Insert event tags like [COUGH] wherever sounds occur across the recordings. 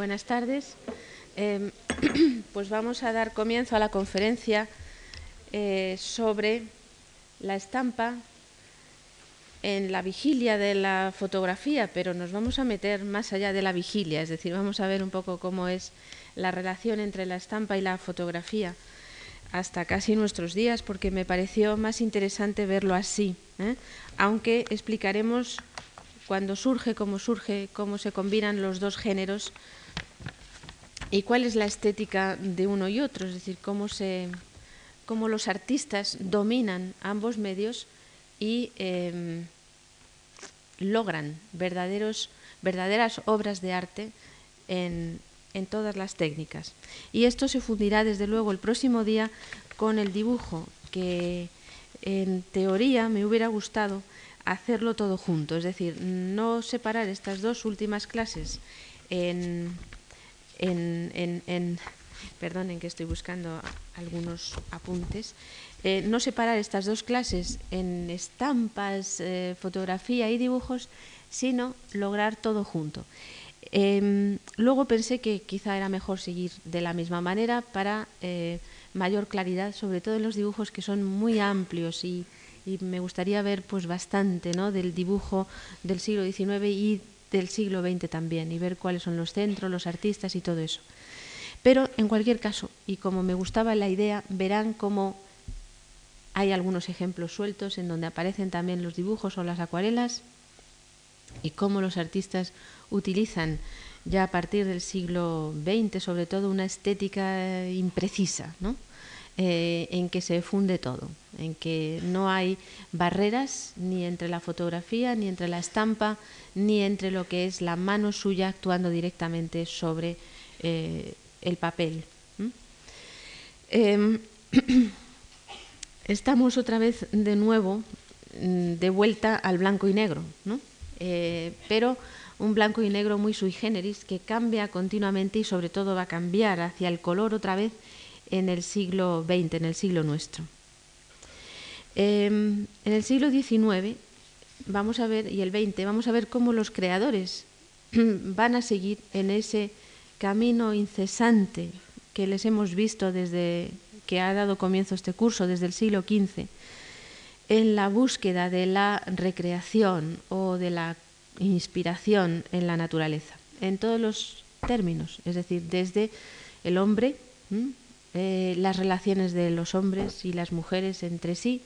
buenas tardes. Eh, [CLEARS THROAT] pues vamos a dar comienzo a la conferencia eh, sobre la estampa en la vigilia de la fotografía, pero nos vamos a meter más allá de la vigilia, es decir, vamos a ver un poco cómo es la relación entre la estampa y la fotografía hasta casi nuestros días, porque me pareció más interesante verlo así, ¿eh? aunque explicaremos cuando surge, cómo surge, cómo se combinan los dos géneros y cuál es la estética de uno y otro, es decir, cómo, se, cómo los artistas dominan ambos medios y em, logran verdaderos, verdaderas obras de arte en, en todas las técnicas. Y esto se fundirá desde luego el próximo día con el dibujo, que en teoría me hubiera gustado hacerlo todo junto, es decir, no separar estas dos últimas clases en, en, en, perdonen que estoy buscando algunos apuntes, eh, no separar estas dos clases en estampas, eh, fotografía y dibujos, sino lograr todo junto. Em, luego pensé que quizá era mejor seguir de la misma manera para eh, mayor claridad, sobre todo en los dibujos que son muy amplios y, me gustaría ver pues bastante ¿no? del dibujo del siglo XIX y del siglo XX también y ver cuáles son los centros, los artistas y todo eso. Pero en cualquier caso, y como me gustaba la idea, verán cómo hay algunos ejemplos sueltos en donde aparecen también los dibujos o las acuarelas y cómo los artistas utilizan ya a partir del siglo XX sobre todo una estética imprecisa, ¿no? Eh, en que se funde todo, en que no hay barreras ni entre la fotografía, ni entre la estampa, ni entre lo que es la mano suya actuando directamente sobre eh, el papel. Em, [CLEARS THROAT] estamos otra vez de nuevo mm, de vuelta al blanco y negro, ¿no? Eh, pero un blanco y negro muy sui generis que cambia continuamente y sobre todo va a cambiar hacia el color otra vez en el siglo XX, en el siglo nuestro. Em, en el siglo XIX vamos a ver, y el XX, vamos a ver cómo los creadores [CLEARS THROAT] van a seguir en ese camino incesante que les hemos visto desde que ha dado comienzo este curso, desde el siglo XV, en la búsqueda de la recreación o de la inspiración en la naturaleza, en todos los términos, es decir, desde el hombre, eh, las relaciones de los hombres y las mujeres entre sí,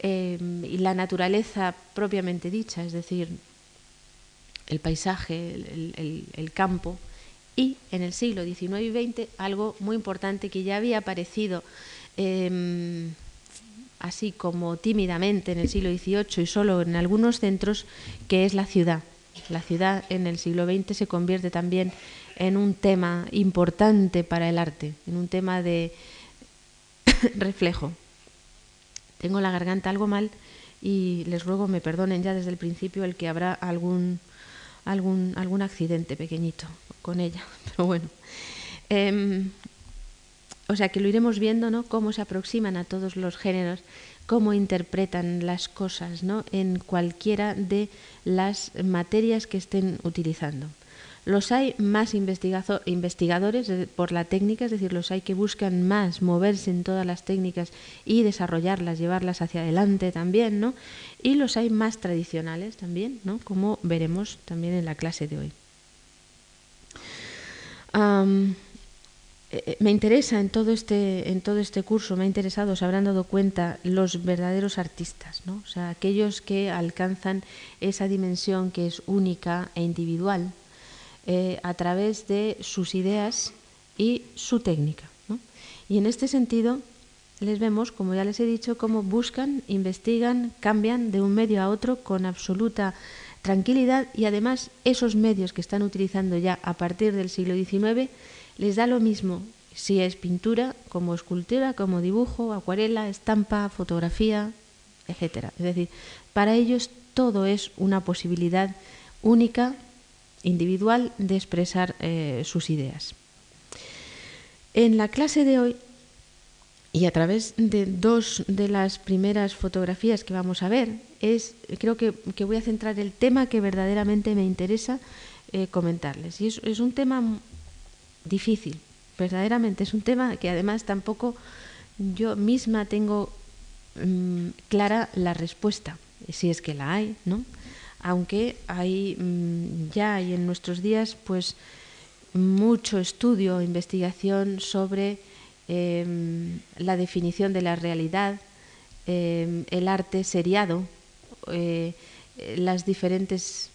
eh, y la naturaleza propiamente dicha, es decir, el paisaje, el, campo, y en el siglo XIX y XX algo muy importante que ya había aparecido em, así como tímidamente en el siglo XVIII y solo en algunos centros, que es la ciudad. La ciudad en el siglo XX se convierte también en un tema importante para el arte, en un tema de [LAUGHS] reflejo. Tengo la garganta algo mal y les ruego me perdonen ya desde el principio el que habrá algún, algún, algún accidente pequeñito con ella. [LAUGHS] Pero bueno. Em, o sea que lo iremos viendo, ¿no? Cómo se aproximan a todos los géneros, cómo interpretan las cosas, ¿no? En cualquiera de las materias que estén utilizando. Los hay más investigadores por la técnica, es decir, los hay que buscan más moverse en todas las técnicas y desarrollarlas, llevarlas hacia adelante también, ¿no? Y los hay más tradicionales también, ¿no? Como veremos también en la clase de hoy. Eh, me interesa en todo este en todo este curso me ha interesado se habrán dado cuenta los verdaderos artistas no o sea aquellos que alcanzan esa dimensión que es única e individual eh, a través de sus ideas y su técnica y en este sentido les vemos como ya les he dicho cómo buscan investigan cambian de un medio a otro con absoluta tranquilidad y además esos medios que están utilizando ya a partir del siglo XIX les da lo mismo si es pintura, como escultura, como dibujo, acuarela, estampa, fotografía, etc. Es decir, para ellos todo es una posibilidad única, individual, de expresar eh, sus ideas. En la clase de hoy, y a través de dos de las primeras fotografías que vamos a ver, es, creo que, voy a centrar el tema que verdaderamente me interesa eh, comentarles. Y es, un tema difícil, verdaderamente. Es un tema que además tampoco yo misma tengo mm, clara la respuesta, si es que la hay, ¿no? Aunque hay mm, ya hay en nuestros días, pues mucho estudio, investigación sobre em, la definición de la realidad, em, el arte seriado, eh, las diferentes,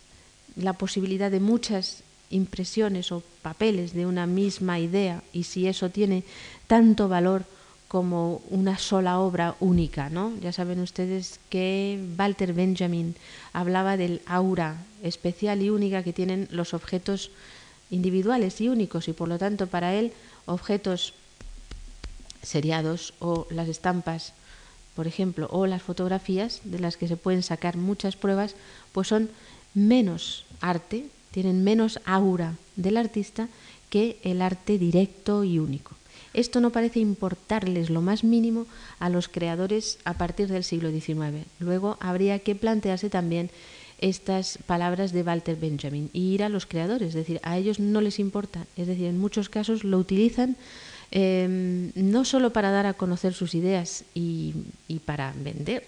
la posibilidad de muchas impresiones o papeles de una misma idea y si eso tiene tanto valor como una sola obra única, ¿no? Ya saben ustedes que Walter Benjamin hablaba del aura especial y única que tienen los objetos individuales y únicos y por lo tanto para él objetos seriados o las estampas, por ejemplo, o las fotografías de las que se pueden sacar muchas pruebas, pues son menos arte, tienen menos aura del artista que el arte directo y único. Esto no parece importarles lo más mínimo a los creadores a partir del siglo XIX. Luego habría que plantearse también estas palabras de Walter Benjamin ir a los creadores, es decir, a ellos no les importa, es decir, en muchos casos lo utilizan em, no solo para dar a conocer sus ideas y para vender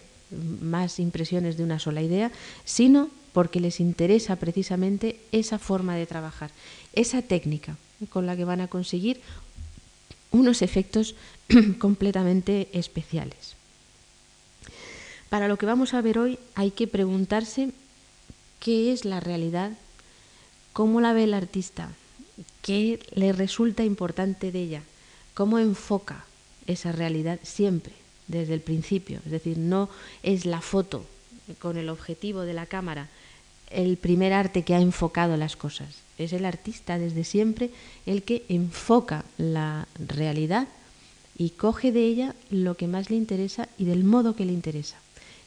más impresiones de una sola idea, sino porque les interesa precisamente esa forma de trabajar, esa técnica con la que van a conseguir unos efectos [CLEARS THROAT] completamente especiales. Para lo que vamos a ver hoy hay que preguntarse qué es la realidad, cómo la ve el artista, qué le resulta importante de ella, cómo enfoca esa realidad siempre, desde el principio. Es decir, no es la foto con el objetivo de la cámara el primer arte que ha enfocado las cosas. Es el artista desde siempre el que enfoca la realidad y coge de ella lo que más le interesa y del modo que le interesa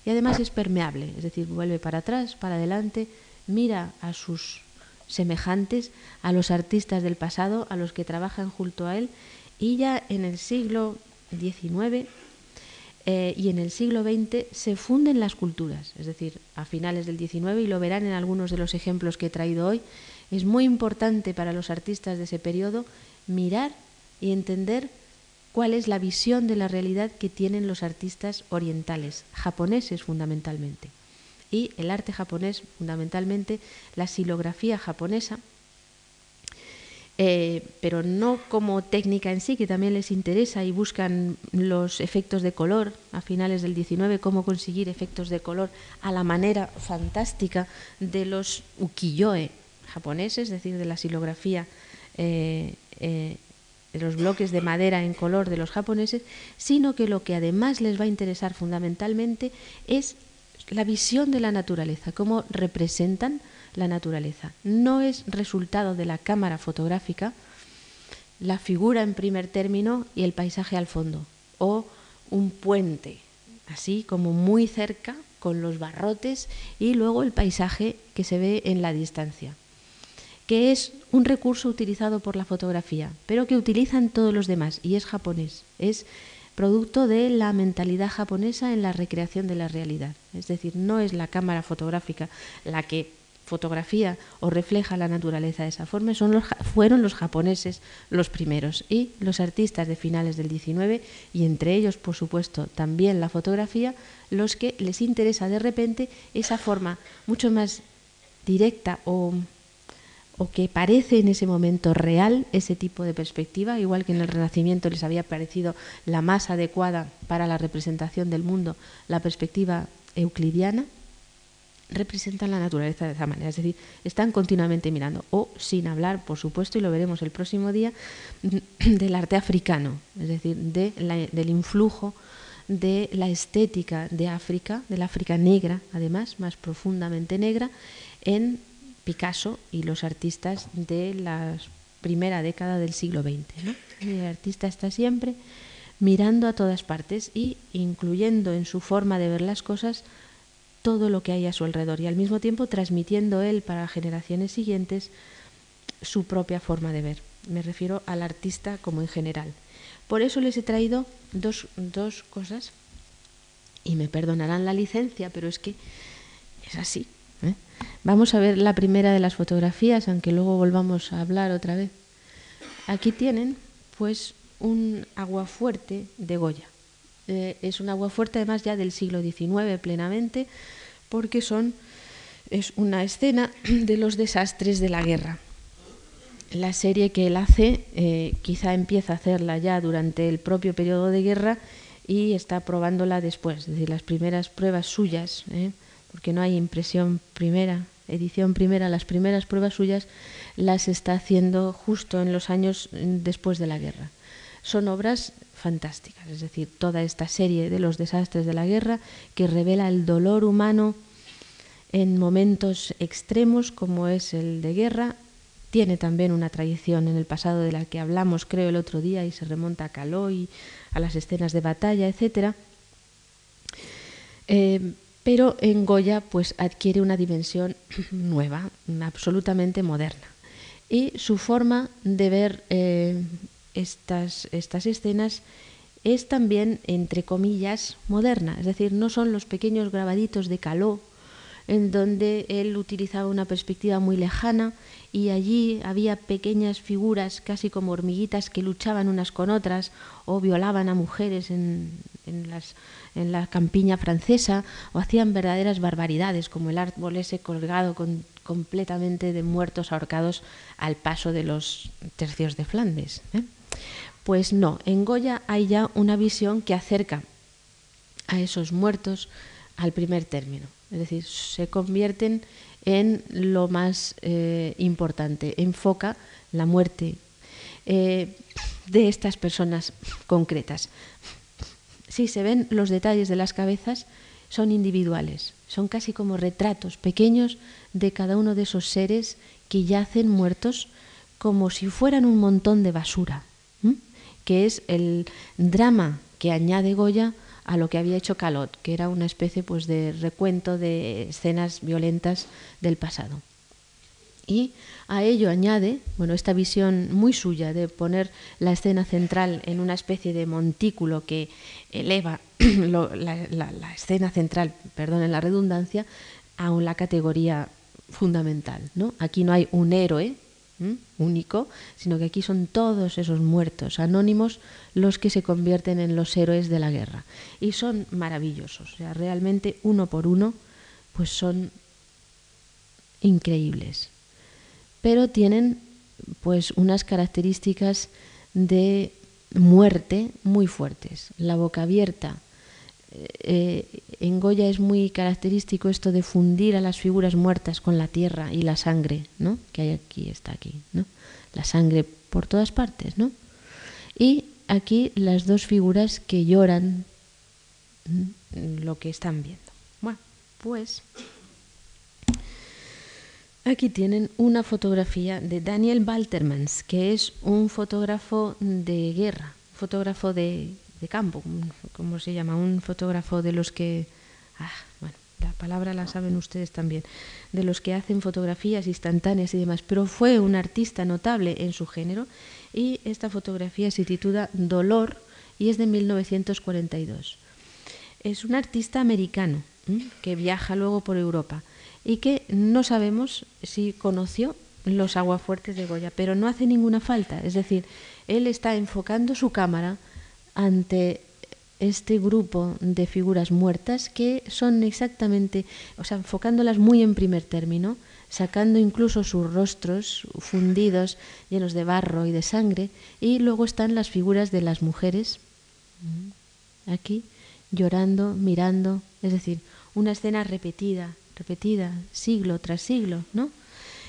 y además es permeable, es decir, vuelve para atrás, para adelante, mira a sus semejantes, a los artistas del pasado, a los que trabajan junto a él, y ya en el siglo XIX eh, y en el siglo XX se funden las culturas, es decir, a finales del XIX, y lo verán en algunos de los ejemplos que he traído hoy, es muy importante para los artistas de ese periodo mirar y entender cuál es la visión de la realidad que tienen los artistas orientales, japoneses fundamentalmente. Y el arte japonés, fundamentalmente la silografía japonesa, eh, pero no como técnica en sí, que también les interesa y buscan los efectos de color a finales del 19, cómo conseguir efectos de color a la manera fantástica de los ukiyo-e japoneses, es decir, de la silografía eh, eh, de los bloques de madera en color de los japoneses, sino que lo que además les va a interesar fundamentalmente es la visión de la naturaleza, cómo representan la naturaleza. No es resultado de la cámara fotográfica la figura en primer término y el paisaje al fondo, o un puente, así como muy cerca, con los barrotes y luego el paisaje que se ve en la distancia que es un recurso utilizado por la fotografía, pero que utilizan todos los demás y es japonés, es producto de la mentalidad japonesa en la recreación de la realidad. Es decir, no es la cámara fotográfica la que fotografía o refleja la naturaleza de esa forma, son los, fueron los japoneses los primeros y los artistas de finales del 19 y entre ellos, por supuesto, también la fotografía, los que les interesa de repente esa forma mucho más directa o o que parece en ese momento real ese tipo de perspectiva, igual que en el Renacimiento les había parecido la más adecuada para la representación del mundo, la perspectiva euclidiana, representan la naturaleza de esa manera, es decir, están continuamente mirando, o sin hablar, por supuesto, y lo veremos el próximo día, [CLEARS THROAT] del arte africano, es decir, de del influjo de la estética de África, de la África negra, además, más profundamente negra, en Picasso y los artistas de la primera década del siglo XX. El artista está siempre mirando a todas partes y incluyendo en su forma de ver las cosas todo lo que hay a su alrededor y al mismo tiempo transmitiendo él para generaciones siguientes su propia forma de ver. Me refiero al artista como en general. Por eso les he traído dos, dos cosas y me perdonarán la licencia, pero es que es así ¿eh? Vamos a ver la primera de las fotografías, aunque luego volvamos a hablar otra vez. Aquí tienen, pues, un aguafuerte de Goya. Eh, es un aguafuerte además ya del siglo XIX plenamente, porque son, es una escena [CLEARS THROAT] de los desastres de la guerra. La serie que él hace, eh, quizá empieza a hacerla ya durante el propio periodo de guerra y está probándola después, es decir, las primeras pruebas suyas, ¿eh? porque no hay impresión primera, edición primera, las primeras pruebas suyas las está haciendo justo en los años mm, después de la guerra. Son obras fantásticas, es decir, toda esta serie de los desastres de la guerra que revela el dolor humano en momentos extremos como es el de guerra, tiene también una tradición en el pasado de la que hablamos creo el otro día y se remonta a Caló y a las escenas de batalla, etc. Eh, pero en Goya pues adquiere una dimensión [CLEARS THROAT] nueva, absolutamente moderna. Y su forma de ver eh, estas, estas escenas es también, entre comillas, moderna. Es decir, no son los pequeños grabaditos de Caló, en donde él utilizaba una perspectiva muy lejana y allí había pequeñas figuras, casi como hormiguitas, que luchaban unas con otras o violaban a mujeres en, las, en la campiña francesa o hacían verdaderas barbaridades, como el árbol ese colgado con, completamente de muertos ahorcados al paso de los tercios de Flandes. ¿eh? Pues no, en Goya hay ya una visión que acerca a esos muertos al primer término. Es decir, se convierten en lo más eh, importante, enfoca la muerte eh, de estas personas concretas. Si se ven los detalles de las cabezas, son individuales, son casi como retratos pequeños de cada uno de esos seres que yacen muertos como si fueran un montón de basura, que es el drama que añade Goya a lo que había hecho Calot, que era una especie pues, de recuento de escenas violentas del pasado. Y a ello añade, bueno, esta visión muy suya de poner la escena central en una especie de montículo que eleva [CLEARS THROAT] la, escena central, perdón, en la redundancia, a la categoría fundamental. ¿no? Aquí no hay un héroe, único, sino que aquí son todos esos muertos anónimos los que se convierten en los héroes de la guerra. Y son maravillosos, o sea, realmente uno por uno, pues son increíbles. Pero tienen pues unas características de muerte muy fuertes. La boca abierta, eh, en Goya es muy característico esto de fundir a las figuras muertas con la tierra y la sangre, ¿no? Que hay aquí, está aquí, ¿no? La sangre por todas partes, ¿no? Y aquí las dos figuras que lloran lo que están viendo. Bueno, pues aquí tienen una fotografía de Daniel Baltermans, que es un fotógrafo de guerra, fotógrafo de de campo, como se llama, un fotógrafo de los que, ah, bueno, la palabra la saben ustedes también, de los que hacen fotografías instantáneas y demás, pero fue un artista notable en su género y esta fotografía se titula Dolor y es de 1942. Es un artista americano que viaja luego por Europa y que no sabemos si conoció los aguafuertes de Goya, pero no hace ninguna falta. Es decir, él está enfocando su cámara ante este grupo de figuras muertas que son exactamente, o sea, enfocándolas muy en primer término, sacando incluso sus rostros fundidos, llenos de barro y de sangre, y luego están las figuras de las mujeres, aquí, llorando, mirando, es decir, una escena repetida, repetida, siglo tras siglo, ¿no?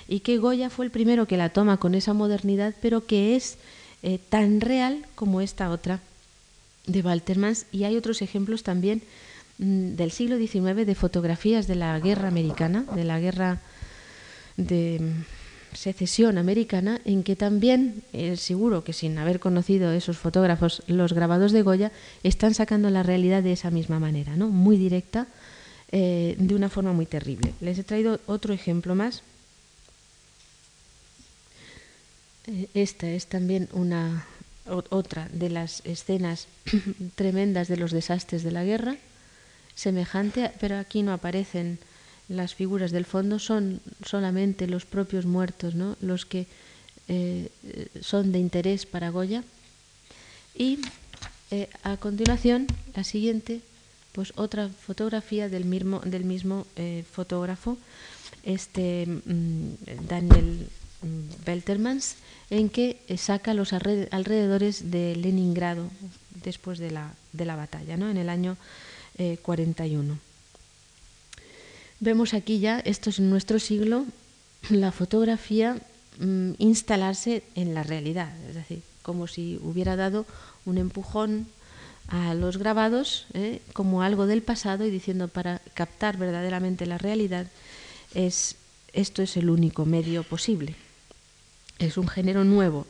Y que Goya fue el primero que la toma con esa modernidad, pero que es eh, tan real como esta otra de Waltermans y hay otros ejemplos también mm, del siglo XIX de fotografías de la guerra americana, de la guerra de mm, secesión americana, en que también, es seguro que sin haber conocido esos fotógrafos, los grabados de Goya están sacando la realidad de esa misma manera, ¿no? muy directa, eh, de una forma muy terrible. Les he traído otro ejemplo más. Eh, esta es también una, otra de las escenas [CLEARS THROAT] tremendas de los desastres de la guerra, semejante, pero aquí no aparecen las figuras del fondo son solamente los propios muertos, ¿no? los que eh, son de interés para Goya. Y eh, a continuación, la siguiente, pues otra fotografía del mismo, del mismo eh, fotógrafo, este mm, Daniel mm, Beltermans, en que saca los alrededores de Leningrado después de la, de la batalla, ¿no? en el año 41. Vemos aquí ya, esto es en nuestro siglo, [CLEARS THROAT] la fotografía mm, instalarse en la realidad, es decir, como si hubiera dado un empujón a los grabados ¿eh? como algo del pasado y diciendo para captar verdaderamente la realidad es esto es el único medio posible. Es un género nuevo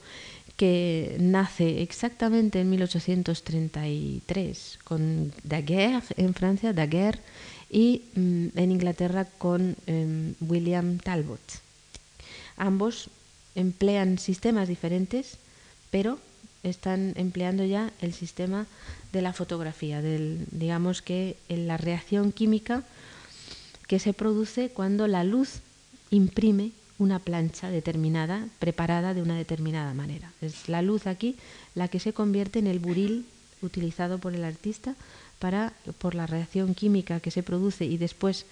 que nace exactamente en 1833 con Daguerre en Francia, Daguerre y mm, en Inglaterra con em, William Talbot. Ambos emplean sistemas diferentes, pero están empleando ya el sistema de la fotografía, del, digamos que en la reacción química que se produce cuando la luz imprime una plancha determinada, preparada de una determinada manera. Es la luz aquí la que se convierte en el buril utilizado por el artista para, por la reacción química que se produce y después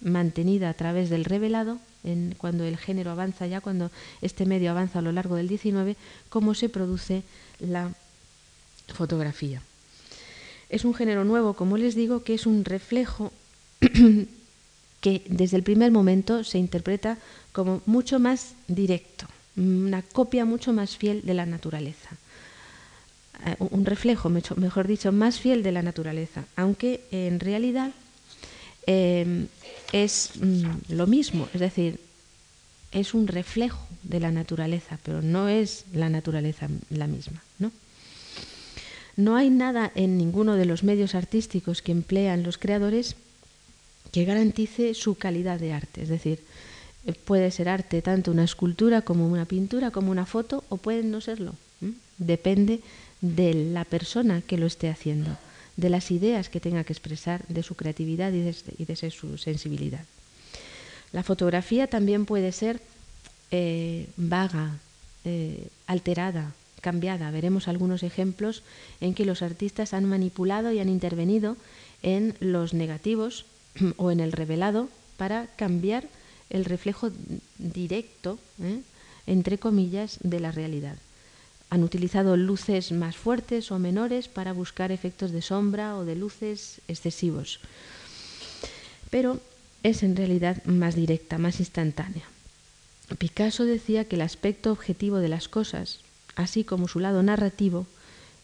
mantenida a través del revelado, en, cuando el género avanza ya, cuando este medio avanza a lo largo del 19, cómo se produce la fotografía. Es un género nuevo, como les digo, que es un reflejo que desde el primer momento se interpreta como mucho más directo, una copia mucho más fiel de la naturaleza. Eh, un reflejo, mejor dicho, más fiel de la naturaleza, aunque en realidad em, es mm, lo mismo, es decir, es un reflejo de la naturaleza, pero no es la naturaleza la misma. ¿no? no hay nada en ninguno de los medios artísticos que emplean los creadores que garantice su calidad de arte, es decir, eh, puede ser arte tanto una escultura como una pintura, como una foto, o puede no serlo. Depende de la persona que lo esté haciendo, de las ideas que tenga que expresar, de su creatividad y de, su sensibilidad. La fotografía también puede ser eh, vaga, eh, alterada, cambiada. Veremos algunos ejemplos en que los artistas han manipulado y han intervenido en los negativos [CLEARS THROAT] o en el revelado para cambiar el reflejo directo, ¿eh? entre comillas, de la realidad. Han utilizado luces más fuertes o menores para buscar efectos de sombra o de luces excesivos. Pero es en realidad más directa, más instantánea. Picasso decía que el aspecto objetivo de las cosas, así como su lado narrativo,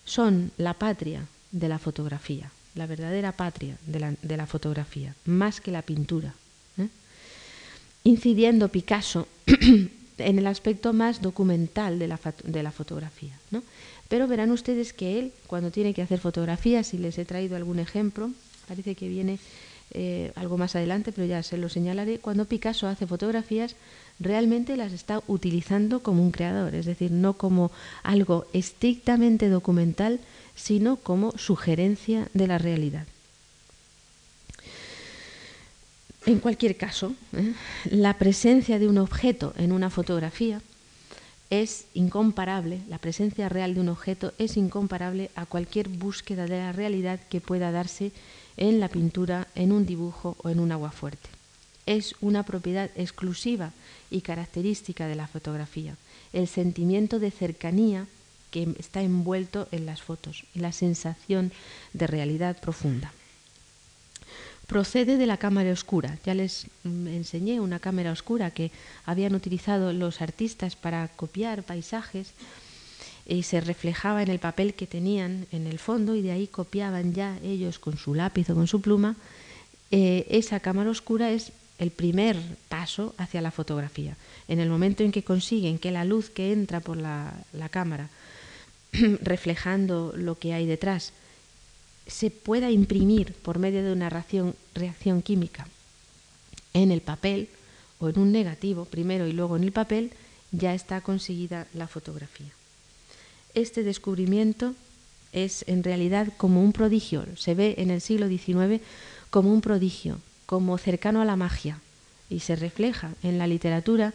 son la patria de la fotografía, la verdadera patria de la, fotografía, más que la pintura. ¿eh? Incidiendo Picasso [CLEARS THROAT] en el aspecto más documental de la, de la fotografía. ¿no? Pero verán ustedes que él, cuando tiene que hacer fotografías, y les he traído algún ejemplo, parece que viene eh, algo más adelante, pero ya se lo señalaré, cuando Picasso hace fotografías, realmente las está utilizando como un creador, es decir, no como algo estrictamente documental, sino como sugerencia de la realidad. En cualquier caso, ¿eh? la presencia de un objeto en una fotografía es incomparable, la presencia real de un objeto es incomparable a cualquier búsqueda de la realidad que pueda darse en la pintura, en un dibujo o en un agua fuerte. Es una propiedad exclusiva y característica de la fotografía, el sentimiento de cercanía que está envuelto en las fotos y la sensación de realidad profunda procede de la cámara oscura. Ya les mm, enseñé una cámara oscura que habían utilizado los artistas para copiar paisajes y se reflejaba en el papel que tenían en el fondo y de ahí copiaban ya ellos con su lápiz o con su pluma. Eh, esa cámara oscura es el primer paso hacia la fotografía. En el momento en que consiguen que la luz que entra por la cámara, [CLEARS THROAT] reflejando lo que hay detrás, se pueda imprimir por medio de una reacción, reacción química en el papel o en un negativo, primero y luego en el papel, ya está conseguida la fotografía. Este descubrimiento es en realidad como un prodigio, se ve en el siglo XIX como un prodigio, como cercano a la magia, y se refleja en la literatura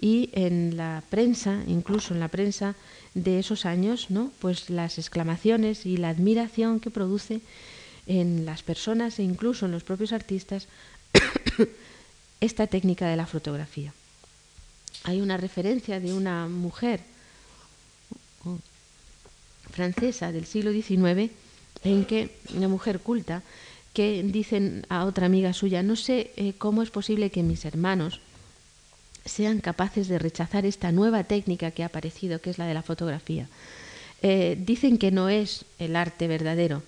y en la prensa, incluso en la prensa de esos años, ¿no? Pues las exclamaciones y la admiración que produce en las personas e incluso en los propios artistas [COUGHS] esta técnica de la fotografía. Hay una referencia de una mujer francesa del siglo XIX en que una mujer culta que dicen a otra amiga suya, no sé eh, cómo es posible que mis hermanos sean capaces de rechazar esta nueva técnica que ha aparecido, que es la de la fotografía. Eh, dicen que no es el arte verdadero,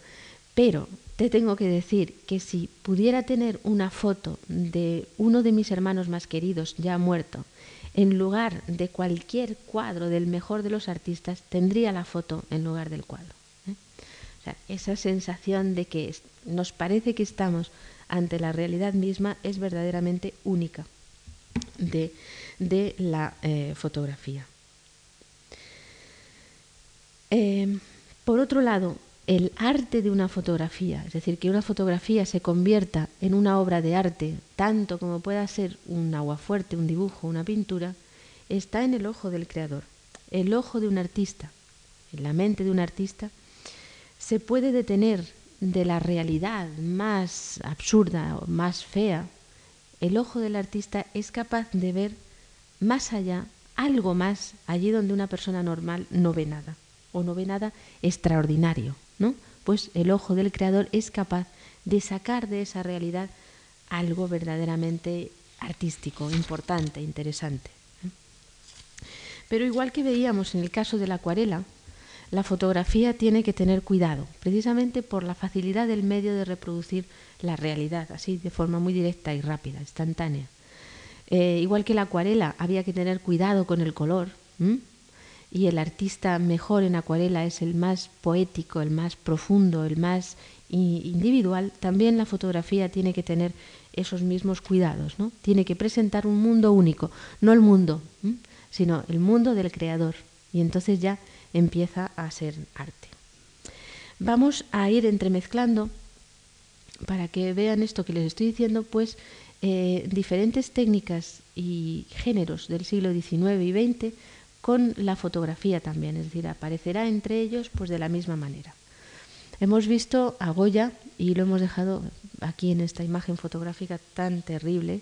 pero te tengo que decir que si pudiera tener una foto de uno de mis hermanos más queridos ya muerto, en lugar de cualquier cuadro del mejor de los artistas, tendría la foto en lugar del cuadro. ¿eh? esa sensación de que nos parece que estamos ante la realidad misma es verdaderamente única de, la eh, fotografía. Eh, por otro lado, el arte de una fotografía, es decir, que una fotografía se convierta en una obra de arte, tanto como pueda ser un aguafuerte, un dibujo, una pintura, está en el ojo del creador. El ojo de un artista, en la mente de un artista, se puede detener de la realidad más absurda o más fea. El ojo del artista es capaz de ver más allá, algo más, allí donde una persona normal no ve nada, o no ve nada extraordinario. ¿no? Pues el ojo del creador es capaz de sacar de esa realidad algo verdaderamente artístico, importante, interesante. Pero igual que veíamos en el caso de la acuarela, la fotografía tiene que tener cuidado, precisamente por la facilidad del medio de reproducir la realidad, así de forma muy directa y rápida, instantánea. Eh, igual que la acuarela, había que tener cuidado con el color y el artista mejor en acuarela es el más poético, el más profundo, el más individual, también la fotografía tiene que tener esos mismos cuidados, ¿no? Tiene que presentar un mundo único, no el mundo, sino el mundo del creador. Y entonces ya empieza a ser arte. Vamos a ir entremezclando, para que vean esto que les estoy diciendo, pues eh, diferentes técnicas y géneros del siglo XIX y XX con la fotografía también, es decir, aparecerá entre ellos pues de la misma manera. Hemos visto a Goya y lo hemos dejado aquí en esta imagen fotográfica tan terrible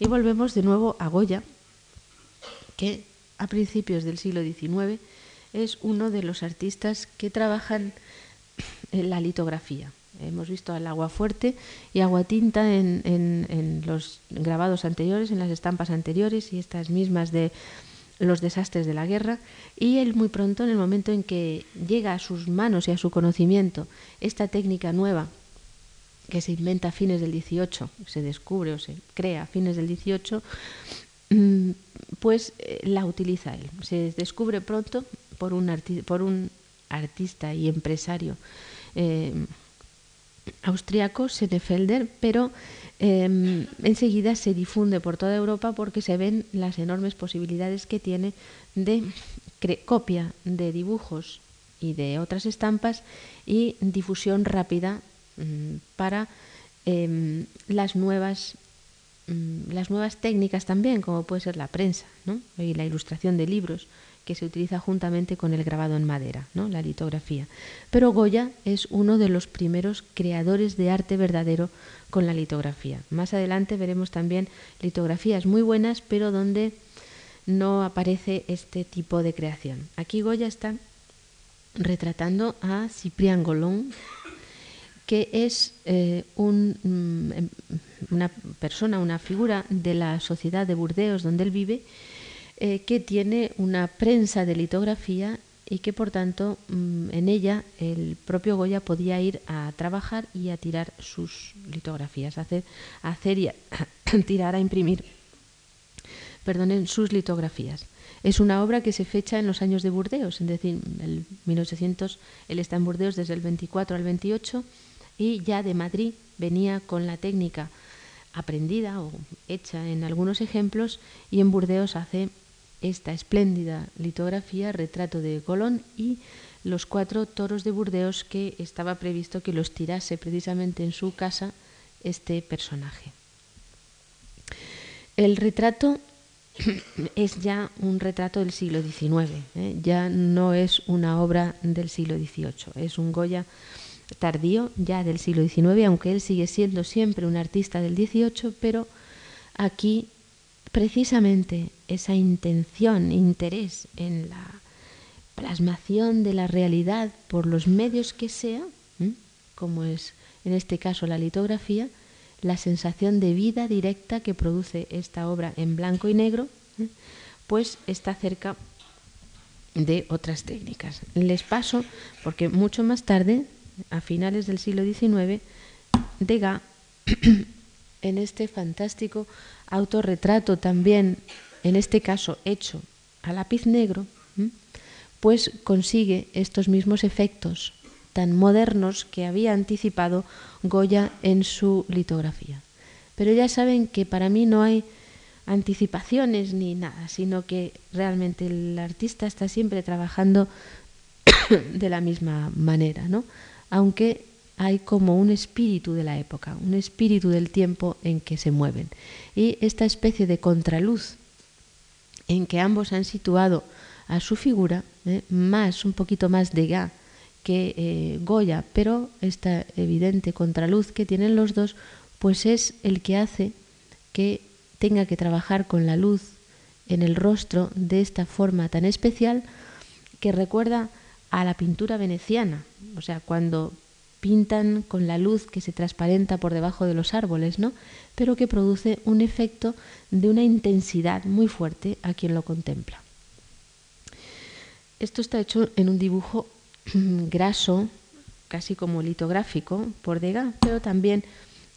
y volvemos de nuevo a Goya, que a principios del siglo XIX es uno de los artistas que trabajan [CLEARS THROAT] en la litografía. Hemos visto al agua fuerte y agua tinta en, en los grabados anteriores, en las estampas anteriores y estas mismas de los desastres de la guerra y él muy pronto, en el momento en que llega a sus manos y a su conocimiento esta técnica nueva que se inventa a fines del 18, se descubre o se crea a fines del 18, mm, pues eh, la utiliza él. Se descubre pronto por un, artista y empresario eh, austriaco, Senefelder, pero Em, enseguida se difunde por toda Europa porque se ven las enormes posibilidades que tiene de copia de dibujos y de otras estampas y difusión rápida mm, para em, las nuevas mm, las nuevas técnicas también como puede ser la prensa y la ilustración de libros que se utiliza juntamente con el grabado en madera, ¿no? la litografía. Pero Goya es uno de los primeros creadores de arte verdadero con la litografía. Más adelante veremos también litografías muy buenas, pero donde no aparece este tipo de creación. Aquí Goya está retratando a Ciprián Golón, que es eh, mm, em, una persona, una figura de la sociedad de Burdeos donde él vive, eh, que tiene una prensa de litografía y que por tanto mm, en ella el propio Goya podía ir a trabajar y a tirar sus litografías, a hacer, hacer y a [COUGHS] tirar, a imprimir perdonen, sus litografías. Es una obra que se fecha en los años de Burdeos, es decir, el 1800, él está en Burdeos desde el 24 al 28 y ya de Madrid venía con la técnica aprendida o hecha en algunos ejemplos y en Burdeos hace esta espléndida litografía, retrato de Colón y los cuatro toros de Burdeos que estaba previsto que los tirase precisamente en su casa este personaje. el retrato [CLEARS THROAT] es ya un retrato del siglo XIX, ¿eh? ya no es una obra del siglo XVIII, es un Goya tardío ya del siglo XIX, aunque él sigue siendo siempre un artista del XVIII, pero aquí precisamente esa intención, interés en la plasmación de la realidad por los medios que sea, como es en este caso la litografía, la sensación de vida directa que produce esta obra en blanco y negro, pues está cerca de otras técnicas. Les paso, porque mucho más tarde, a finales del siglo XIX, Degas, [CLEARS THROAT] en este fantástico autorretrato también, en este caso hecho a lápiz negro, pues consigue estos mismos efectos tan modernos que había anticipado Goya en su litografía. Pero ya saben que para mí no hay anticipaciones ni nada, sino que realmente el artista está siempre trabajando [COUGHS] de la misma manera, ¿no? Aunque hay como un espíritu de la época, un espíritu del tiempo en que se mueven. Y esta especie de contraluz en que ambos han situado a su figura, ¿eh? más, un poquito más de Ga que eh, Goya, pero esta evidente contraluz que tienen los dos, pues es el que hace que tenga que trabajar con la luz en el rostro de esta forma tan especial que recuerda a la pintura veneciana, o sea, cuando pintan con la luz que se transparenta por debajo de los árboles, ¿no? Pero que produce un efecto de una intensidad muy fuerte a quien lo contempla. Esto está hecho en un dibujo [CLEARS THROAT] graso, casi como litográfico, por Degas, pero también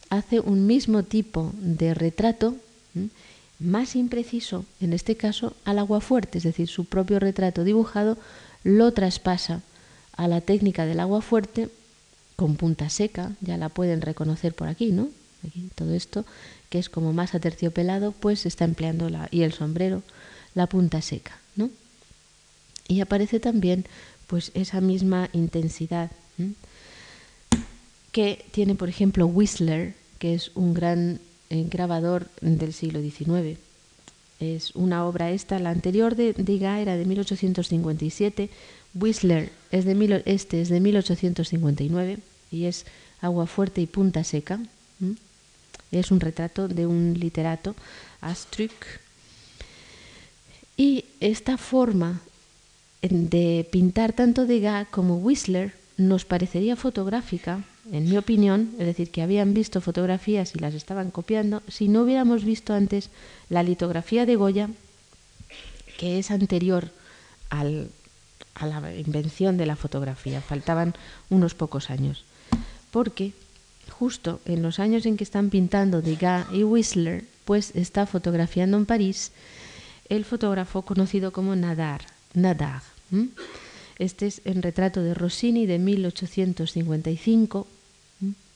hace un mismo tipo de retrato, más impreciso, en este caso, al agua fuerte, es decir, su propio retrato dibujado lo traspasa a la técnica del agua fuerte con punta seca, ya la pueden reconocer por aquí, ¿no? todo esto, que es como más aterciopelado, pues está empleando la, y el sombrero, la punta seca, ¿no? Y aparece también pues esa misma intensidad que tiene, por ejemplo, Whistler, que es un gran eh, grabador del siglo XIX. Es una obra esta, la anterior de Degas era de 1857, Whistler es de este es de 1859 y es agua fuerte y punta seca. Es un retrato de un literato, Astruc. Y esta forma de pintar tanto Degas como Whistler nos parecería fotográfica, en mi opinión, es decir, que habían visto fotografías y las estaban copiando, si no hubiéramos visto antes la litografía de Goya, que es anterior a la invención de la fotografía. Faltaban unos pocos años. Porque justo en los años en que están pintando Degas y Whistler, pues está fotografiando en París el fotógrafo conocido como Nadar Nadar. Este es el retrato de Rossini de 1855,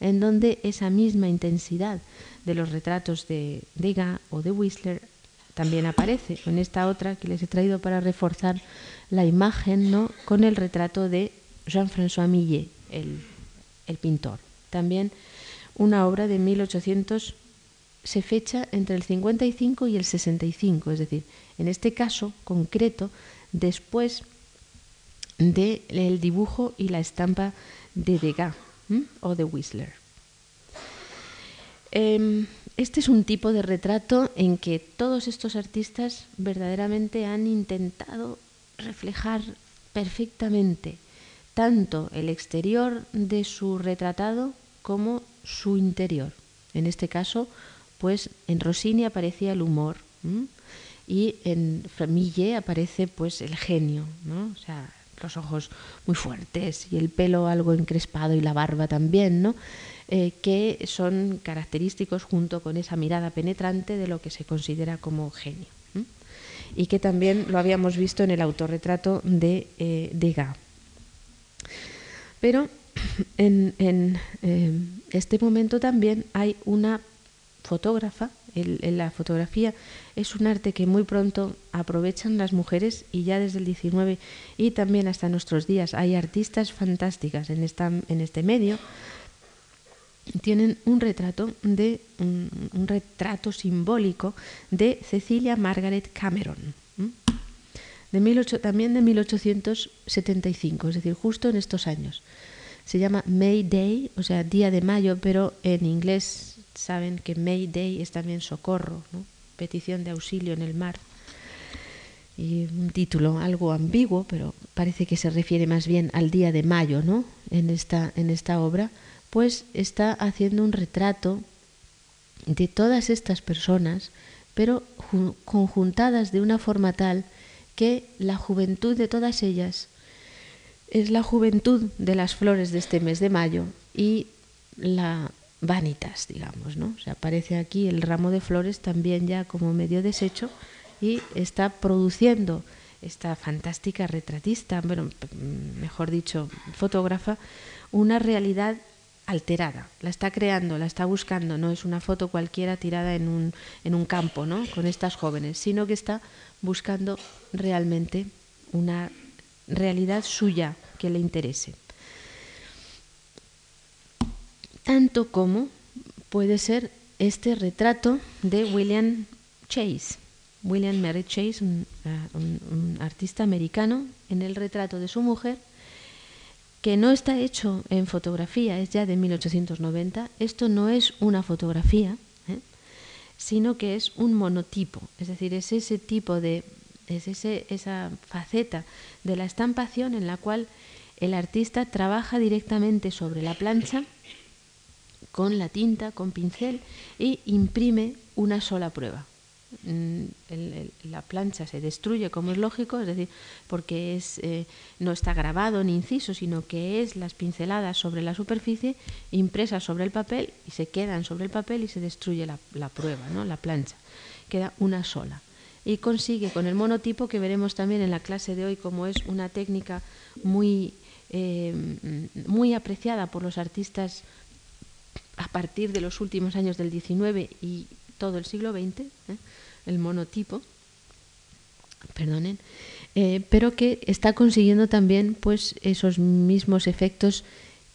en donde esa misma intensidad de los retratos de Degas o de Whistler también aparece. En esta otra que les he traído para reforzar la imagen, ¿no? con el retrato de Jean-François Millet, el, el pintor. También una obra de 1800 se fecha entre el 55 y el 65, es decir, en este caso concreto después del dibujo y la estampa de Degas o de Whistler. Em, este es un tipo de retrato en que todos estos artistas verdaderamente han intentado reflejar perfectamente tanto el exterior de su retratado como su interior. En este caso, pues en Rossini aparecía el humor y en Famille aparece pues el genio, ¿no? O sea, los ojos muy fuertes y el pelo algo encrespado y la barba también, ¿no? Eh, que son característicos junto con esa mirada penetrante de lo que se considera como genio. Y que también lo habíamos visto en el autorretrato de eh, Degas. Pero [CLEARS THROAT] en, eh, este momento también hay una fotógrafa en la fotografía es un arte que muy pronto aprovechan las mujeres y ya desde el 19 y también hasta nuestros días hay artistas fantásticas en, esta, en este medio tienen un retrato de un, retrato simbólico de Cecilia Margaret Cameron, de también de 1875, es decir, justo en estos años. Se llama May Day, o sea, día de mayo, pero en inglés saben que May Day es también socorro, petición de auxilio en el mar. Y un título algo ambiguo, pero parece que se refiere más bien al día de mayo, ¿no? En esta, en esta obra pues está haciendo un retrato de todas estas personas, pero conjuntadas de una forma tal que la juventud de todas ellas es la juventud de las flores de este mes de mayo y la vanitas, digamos, ¿no? Aparece aquí el ramo de flores también ya como medio deshecho y está produciendo esta fantástica retratista, bueno, mejor dicho, fotógrafa, una realidad alterada, la está creando, la está buscando, no es una foto cualquiera tirada en un, en un campo, ¿no? Con estas jóvenes, sino que está buscando realmente una realidad suya que le interese. Tanto como puede ser este retrato de William Chase. William Merritt Chase, un eh, artista americano, en el retrato de su mujer, que no está hecho en fotografía, es ya de 1890. Esto no es una fotografía, ¿eh? sino que es un monotipo, es decir, es ese tipo de, es ese, esa faceta de la estampación en la cual el artista trabaja directamente sobre la plancha con la tinta, con pincel y imprime una sola prueba. Mm, la plancha se destruye, como es lógico, es decir, porque es, eh, no está grabado ni inciso, sino que es las pinceladas sobre la superficie impresas sobre el papel y se quedan sobre el papel y se destruye la, prueba, ¿no? la plancha. Queda una sola. Y consigue con el monotipo, que veremos también en la clase de hoy, como es una técnica muy, eh, muy apreciada por los artistas a partir de los últimos años del XIX y todo el siglo XX. El monotipo, perdonen, eh, pero que está consiguiendo también pues esos mismos efectos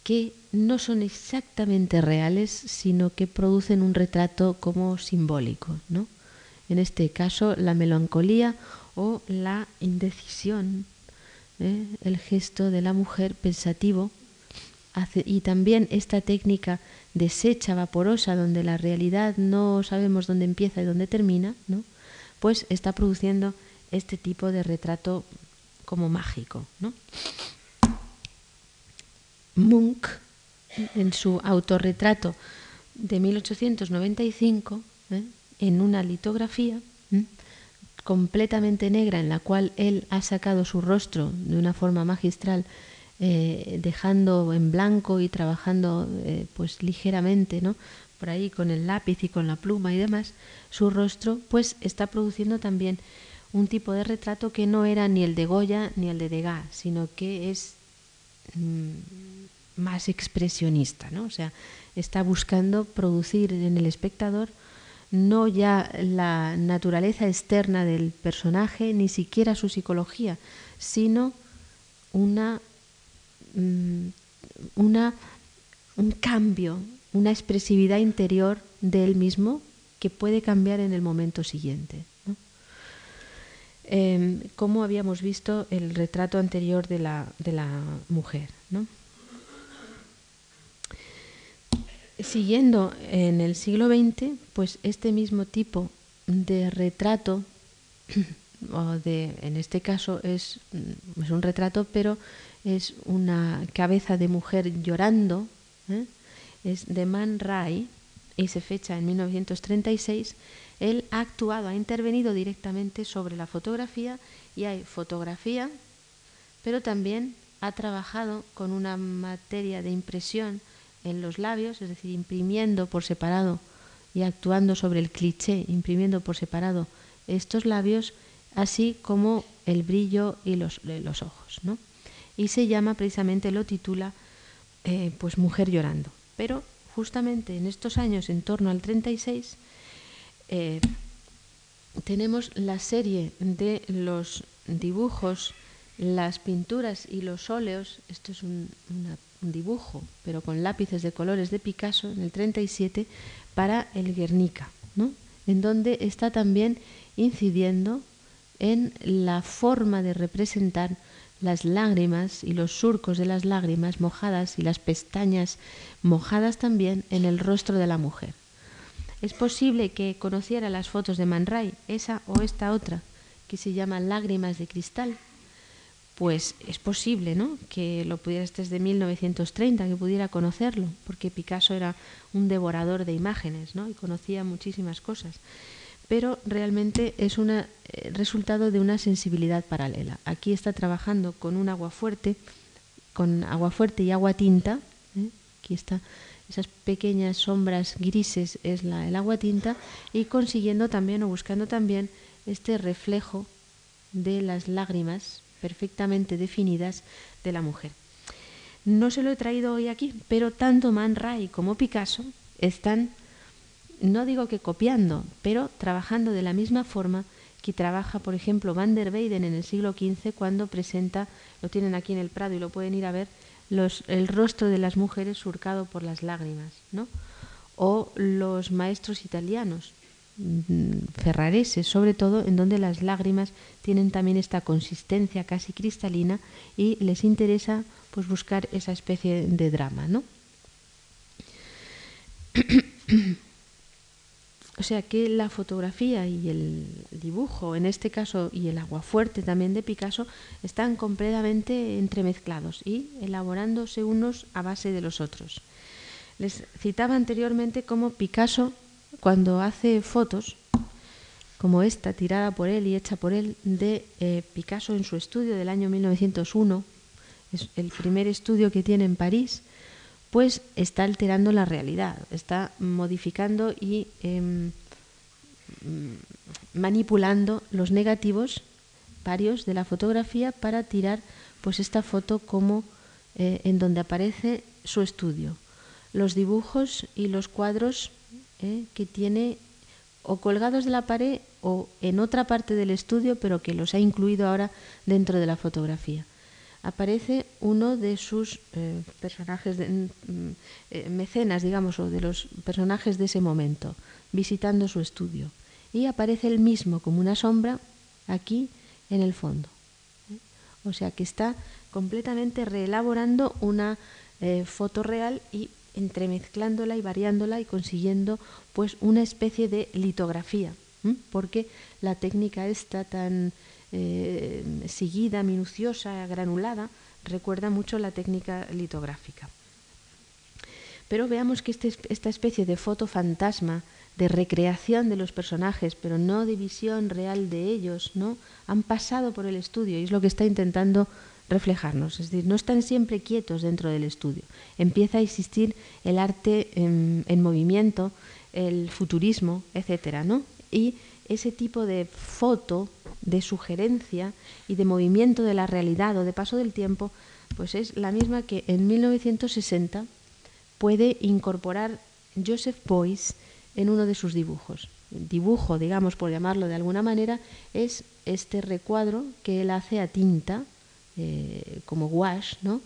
que no son exactamente reales, sino que producen un retrato como simbólico, ¿no? En este caso, la melancolía o la indecisión, ¿eh? el gesto de la mujer pensativo, y también esta técnica deshecha, vaporosa, donde la realidad no sabemos dónde empieza y dónde termina, ¿no? pues está produciendo este tipo de retrato como mágico. ¿no? Munch, en su autorretrato de 1895, ¿eh? en una litografía completamente negra en la cual él ha sacado su rostro de una forma magistral eh, dejando en blanco y trabajando eh, pues ligeramente, ¿no? Por ahí con el lápiz y con la pluma y demás, su rostro pues está produciendo también un tipo de retrato que no era ni el de Goya ni el de Degas, sino que es mm, más expresionista, ¿no? O sea, está buscando producir en el espectador no ya la naturaleza externa del personaje, ni siquiera su psicología, sino una una, un cambio, una expresividad interior de él mismo que puede cambiar en el momento siguiente. Em, como habíamos visto el retrato anterior de la, de la mujer. Siguiendo en el siglo XX, pues este mismo tipo de retrato, [CLEARS THROAT] o de, en este caso es, es un retrato, pero es una cabeza de mujer llorando, ¿eh? es de Man Ray y se fecha en 1936. Él ha actuado, ha intervenido directamente sobre la fotografía y hay fotografía, pero también ha trabajado con una materia de impresión en los labios, es decir, imprimiendo por separado y actuando sobre el cliché, imprimiendo por separado estos labios, así como el brillo y los, los ojos. ¿no? Y se llama precisamente, lo titula, eh, pues Mujer llorando. Pero justamente en estos años, en torno al 36, eh, tenemos la serie de los dibujos las pinturas y los óleos, esto es un, un, dibujo, pero con lápices de colores de Picasso en el 37 para el Guernica, ¿no? en donde está también incidiendo en la forma de representar las lágrimas y los surcos de las lágrimas mojadas y las pestañas mojadas también en el rostro de la mujer. Es posible que conociera las fotos de Man Ray, esa o esta otra, que se llama Lágrimas de Cristal. Pues es posible, ¿no? Que lo pudiera desde 1930, que pudiera conocerlo, porque Picasso era un devorador de imágenes, ¿no? Y conocía muchísimas cosas pero realmente es un eh, resultado de una sensibilidad paralela. Aquí está trabajando con un agua fuerte, con agua fuerte y agua tinta. ¿eh? Aquí está esas pequeñas sombras grises es la, el agua tinta y consiguiendo también o buscando también este reflejo de las lágrimas perfectamente definidas de la mujer. No se lo he traído hoy aquí, pero tanto Man Ray como Picasso están no digo que copiando, pero trabajando de la misma forma que trabaja, por ejemplo, Van der Weyden en el siglo XV cuando presenta, lo tienen aquí en el Prado y lo pueden ir a ver, el rostro de las mujeres surcado por las lágrimas, ¿no? O los maestros italianos, mm, ferrareses sobre todo, en donde las lágrimas tienen también esta consistencia casi cristalina y les interesa pues buscar esa especie de drama, ¿no? [COUGHS] O sea que la fotografía y el dibujo, en este caso, y el aguafuerte también de Picasso, están completamente entremezclados y elaborándose unos a base de los otros. Les citaba anteriormente cómo Picasso, cuando hace fotos, como esta, tirada por él y hecha por él, de eh, Picasso en su estudio del año 1901, es el primer estudio que tiene en París, pues está alterando la realidad, está modificando y em, manipulando los negativos varios de la fotografía para tirar pues esta foto como eh, en donde aparece su estudio. Los dibujos y los cuadros eh, que tiene o colgados de la pared o en otra parte del estudio pero que los ha incluido ahora dentro de la fotografía aparece uno de sus eh, personajes mm, eh, mecenas, digamos, o de los personajes de ese momento, visitando su estudio. Y aparece él mismo como una sombra aquí en el fondo. ¿eh? O sea que está completamente reelaborando una foto real y entremezclándola y variándola y consiguiendo pues una especie de litografía, porque la técnica está tan eh, seguida, minuciosa, granulada, recuerda mucho la técnica litográfica. Pero veamos que este, esta especie de foto fantasma, de recreación de los personajes, pero no de visión real de ellos, ¿no? han pasado por el estudio y es lo que está intentando reflejarnos. Es decir, no están siempre quietos dentro del estudio. Empieza a existir el arte en, en movimiento, el futurismo, etcétera, ¿no? Y ese tipo de foto, de sugerencia y de movimiento de la realidad o de paso del tiempo, pues es la misma que en 1960 puede incorporar Joseph Beuys en uno de sus dibujos. El dibujo, digamos, por llamarlo de alguna manera, es este recuadro que él hace a tinta, eh, como wash, ¿no?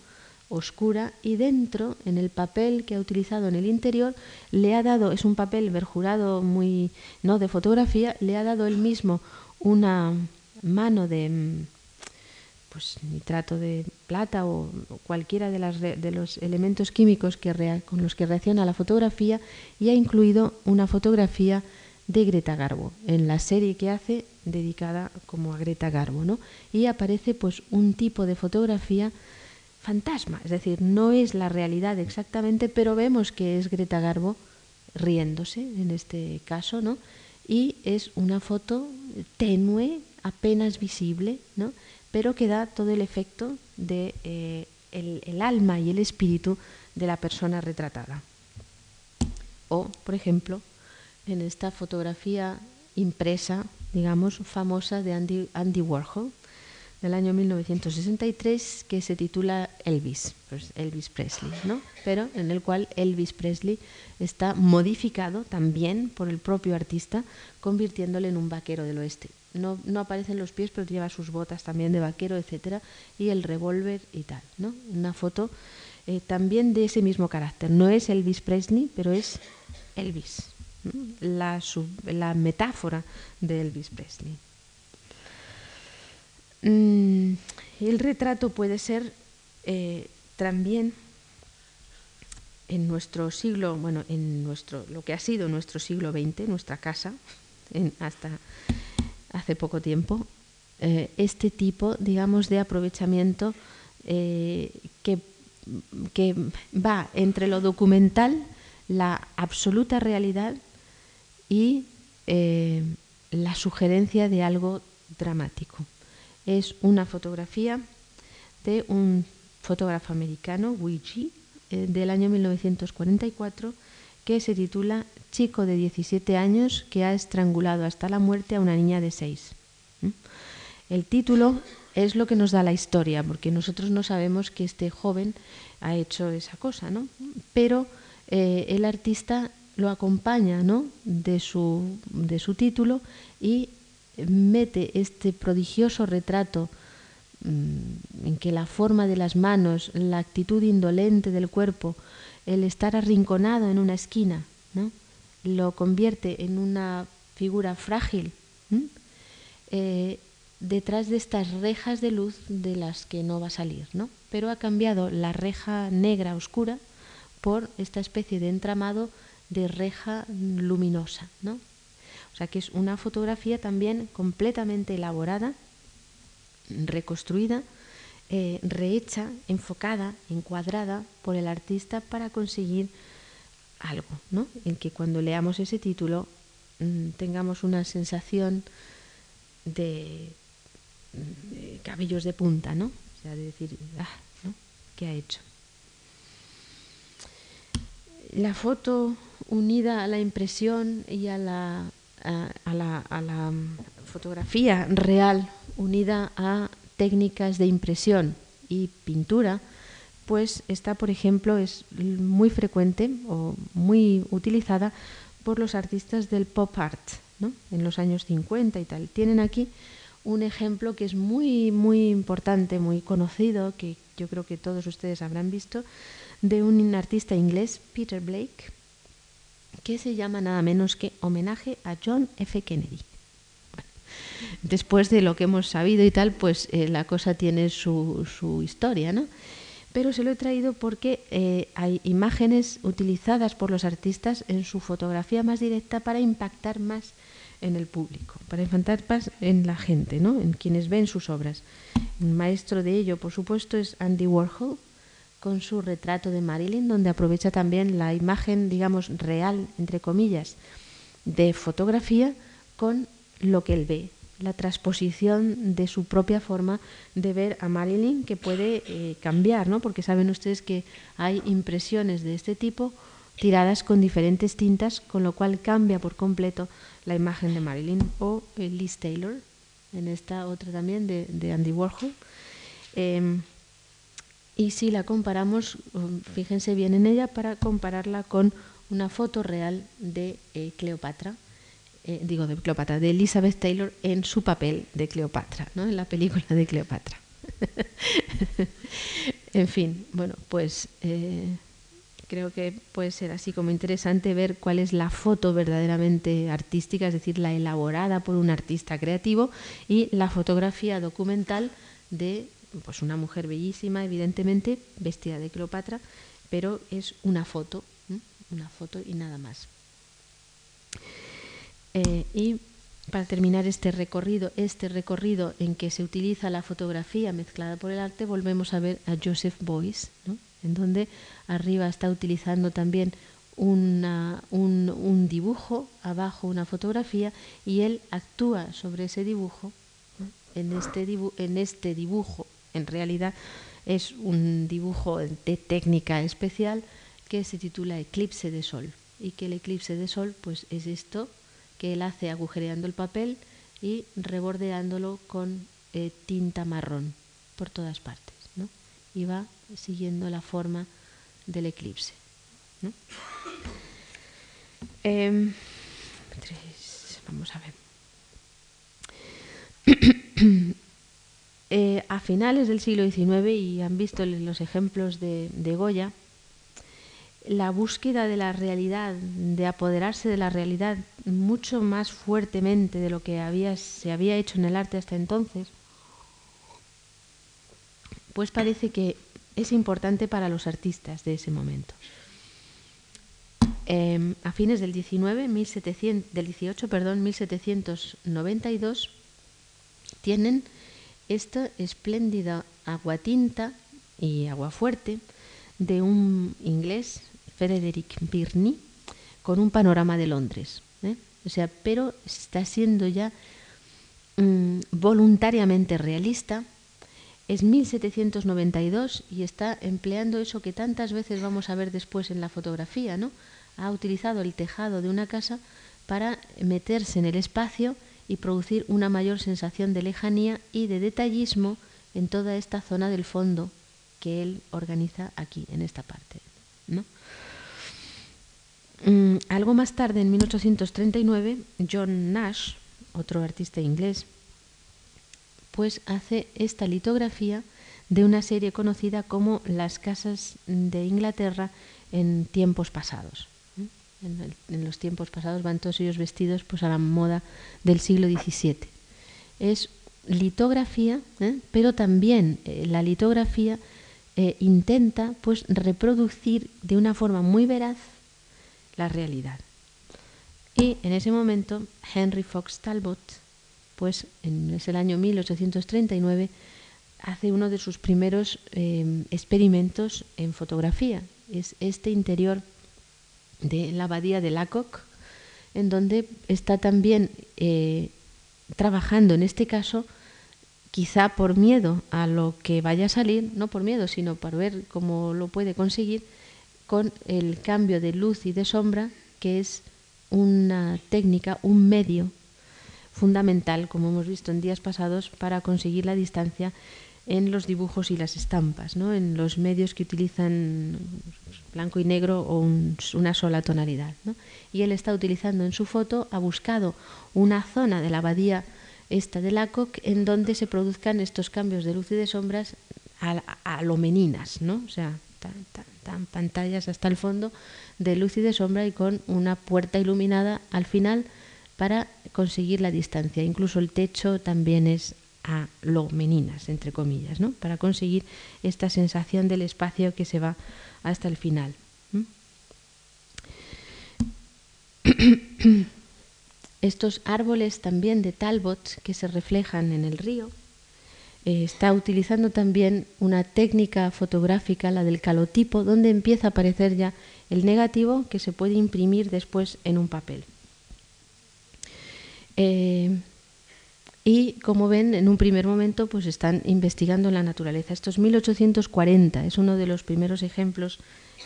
Oscura y dentro, en el papel que ha utilizado en el interior, le ha dado, es un papel verjurado muy, no de fotografía, le ha dado él mismo una mano de pues nitrato de plata o, cualquiera de, las, de, los elementos químicos que con los que reacciona la fotografía y ha incluido una fotografía de Greta Garbo en la serie que hace dedicada como a Greta Garbo, ¿no? Y aparece pues un tipo de fotografía fantasma, es decir, no es la realidad exactamente, pero vemos que es Greta Garbo riéndose en este caso, ¿no? Y es una foto tenue, apenas visible, ¿no? Pero que da todo el efecto de eh, el, alma y el espíritu de la persona retratada. O, por ejemplo, en esta fotografía impresa, digamos, famosa de Andy, Andy Warhol, del año 1963 que se titula Elvis, pues Elvis Presley, ¿no? pero en el cual Elvis Presley está modificado también por el propio artista, convirtiéndole en un vaquero del oeste. no, no aparecen los pies, pero lleva sus botas también de vaquero, etcétera, y el revólver y tal, ¿no? Una foto eh, también de ese mismo carácter. No es Elvis Presley, pero es Elvis, la, la, metáfora de Elvis Presley. Mm, el retrato puede ser eh, también en nuestro siglo, bueno, en nuestro, lo que ha sido nuestro siglo XX, nuestra casa, hasta hace poco tiempo, eh, este tipo, digamos, de aprovechamiento eh, que, va entre lo documental, la absoluta realidad y la sugerencia de algo dramático. Es una fotografía de un fotógrafo americano, Weegee, del año 1944, que se titula Chico de 17 años que ha estrangulado hasta la muerte a una niña de 6. El título es lo que nos da la historia, porque nosotros no sabemos que este joven ha hecho esa cosa, ¿no? Pero eh, el artista lo acompaña ¿no? de, su, de su título y mete este prodigioso retrato mm, en que la forma de las manos, la actitud indolente del cuerpo, el estar arrinconado en una esquina, ¿no? lo convierte en una figura frágil eh, detrás de estas rejas de luz de las que no va a salir, ¿no? Pero ha cambiado la reja negra oscura por esta especie de entramado de reja luminosa, ¿no? O sea que es una fotografía también completamente elaborada, reconstruida, eh, rehecha, enfocada, encuadrada por el artista para conseguir algo, ¿no? En que cuando leamos ese título mm, tengamos una sensación de, cabellos de punta, ¿no? O sea, de decir, ah, ¿no? ¿Qué ha hecho? La foto unida a la impresión y a la, a la fotografía real, unida a técnicas de impresión y pintura, pues esta, por ejemplo, es muy frecuente o muy utilizada por los artistas del pop art, ¿no? en los años 50 y tal. Tienen aquí un ejemplo que es muy, muy importante, muy conocido, que yo creo que todos ustedes habrán visto, de un artista inglés, Peter Blake, que se llama nada menos que Homenaje a John F. Kennedy. después de lo que hemos sabido y tal, pues eh, la cosa tiene su, su historia, ¿no? pero se lo he traído porque eh, hay imágenes utilizadas por los artistas en su fotografía más directa para impactar más en el público, para impactar más en la gente, ¿no? en quienes ven sus obras. Un maestro de ello, por supuesto, es Andy Warhol, con su retrato de Marilyn, donde aprovecha también la imagen, digamos, real, entre comillas, de fotografía con lo que él ve, la transposición de su propia forma de ver a Marilyn que puede eh, cambiar, ¿no? porque saben ustedes que hay impresiones de este tipo tiradas con diferentes tintas, con lo cual cambia por completo la imagen de Marilyn o eh, Liz Taylor, en esta otra también de, Andy Warhol. Em, y si la comparamos, um, fíjense bien en ella para compararla con una foto real de eh, Cleopatra eh, digo de Cleopatra, de Elizabeth Taylor en su papel de Cleopatra, ¿no? en la película de Cleopatra. [LAUGHS] en fin, bueno, pues eh, creo que puede ser así como interesante ver cuál es la foto verdaderamente artística, es decir, la elaborada por un artista creativo y la fotografía documental de pues una mujer bellísima, evidentemente, vestida de Cleopatra, pero es una foto, una foto y nada más. Eh, y para terminar este recorrido, este recorrido en que se utiliza la fotografía mezclada por el arte, volvemos a ver a Joseph Beuys, en donde arriba está utilizando también un, dibujo, abajo una fotografía, y él actúa sobre ese dibujo. En, este en este dibujo, en realidad, es un dibujo de técnica especial que se titula Eclipse de Sol, y que el eclipse de Sol pues, es esto que él hace agujereando el papel y rebordeándolo con eh, tinta marrón por todas partes. ¿no? Y va siguiendo la forma del eclipse. Em, vamos a ver. [CLEARS THROAT] Eh, a finales del siglo XIX, y han visto los ejemplos de, Goya, la búsqueda de la realidad, de apoderarse de la realidad mucho más fuertemente de lo que había, se había hecho en el arte hasta entonces, pues parece que es importante para los artistas de ese momento. Em, a fines del 19, 1700, del 18, perdón, 1792, tienen esta espléndida aguatinta y aguafuerte de un inglés, Frederick Birney, con un panorama de Londres. ¿eh? O sea, pero está siendo ya mm, voluntariamente realista. Es 1792 y está empleando eso que tantas veces vamos a ver después en la fotografía, ¿no? ha utilizado el tejado de una casa para meterse en el espacio y producir una mayor sensación de lejanía y de detallismo en toda esta zona del fondo que él organiza aquí, en esta parte. Mm, algo más tarde, en 1839, John Nash, otro artista inglés, pues hace esta litografía de una serie conocida como Las casas de Inglaterra en tiempos pasados en, los tiempos pasados van todos ellos vestidos pues a la moda del siglo XVII. Es litografía, ¿eh? pero también eh, la litografía eh, intenta pues reproducir de una forma muy veraz la realidad. Y en ese momento Henry Fox Talbot, pues en, es el año 1839, hace uno de sus primeros experimentos en fotografía. Es este interior de la abadía de Lacoc, en donde está también eh, trabajando, en este caso, quizá por miedo a lo que vaya a salir, no por miedo, sino por ver cómo lo puede conseguir, con el cambio de luz y de sombra, que es una técnica, un medio fundamental, como hemos visto en días pasados, para conseguir la distancia en los dibujos y las estampas, ¿no? en los medios que utilizan blanco y negro o una sola tonalidad. Y él está utilizando en su foto, ha buscado una zona de la abadía esta de Lacoc en donde se produzcan estos cambios de luz y de sombras a, lo meninas, ¿no? o sea, tan, pantallas hasta el fondo de luz y de sombra y con una puerta iluminada al final para conseguir la distancia. Incluso el techo también es a lo meninas, entre comillas, ¿no? para conseguir esta sensación del espacio que se va hasta el final. [COUGHS] Estos árboles también de Talbot que se reflejan en el río, eh, está utilizando también una técnica fotográfica, la del calotipo, donde empieza a aparecer ya el negativo que se puede imprimir después en un papel. Eh, y como ven, en un primer momento pues están investigando la naturaleza. Esto es 1840, es uno de los primeros ejemplos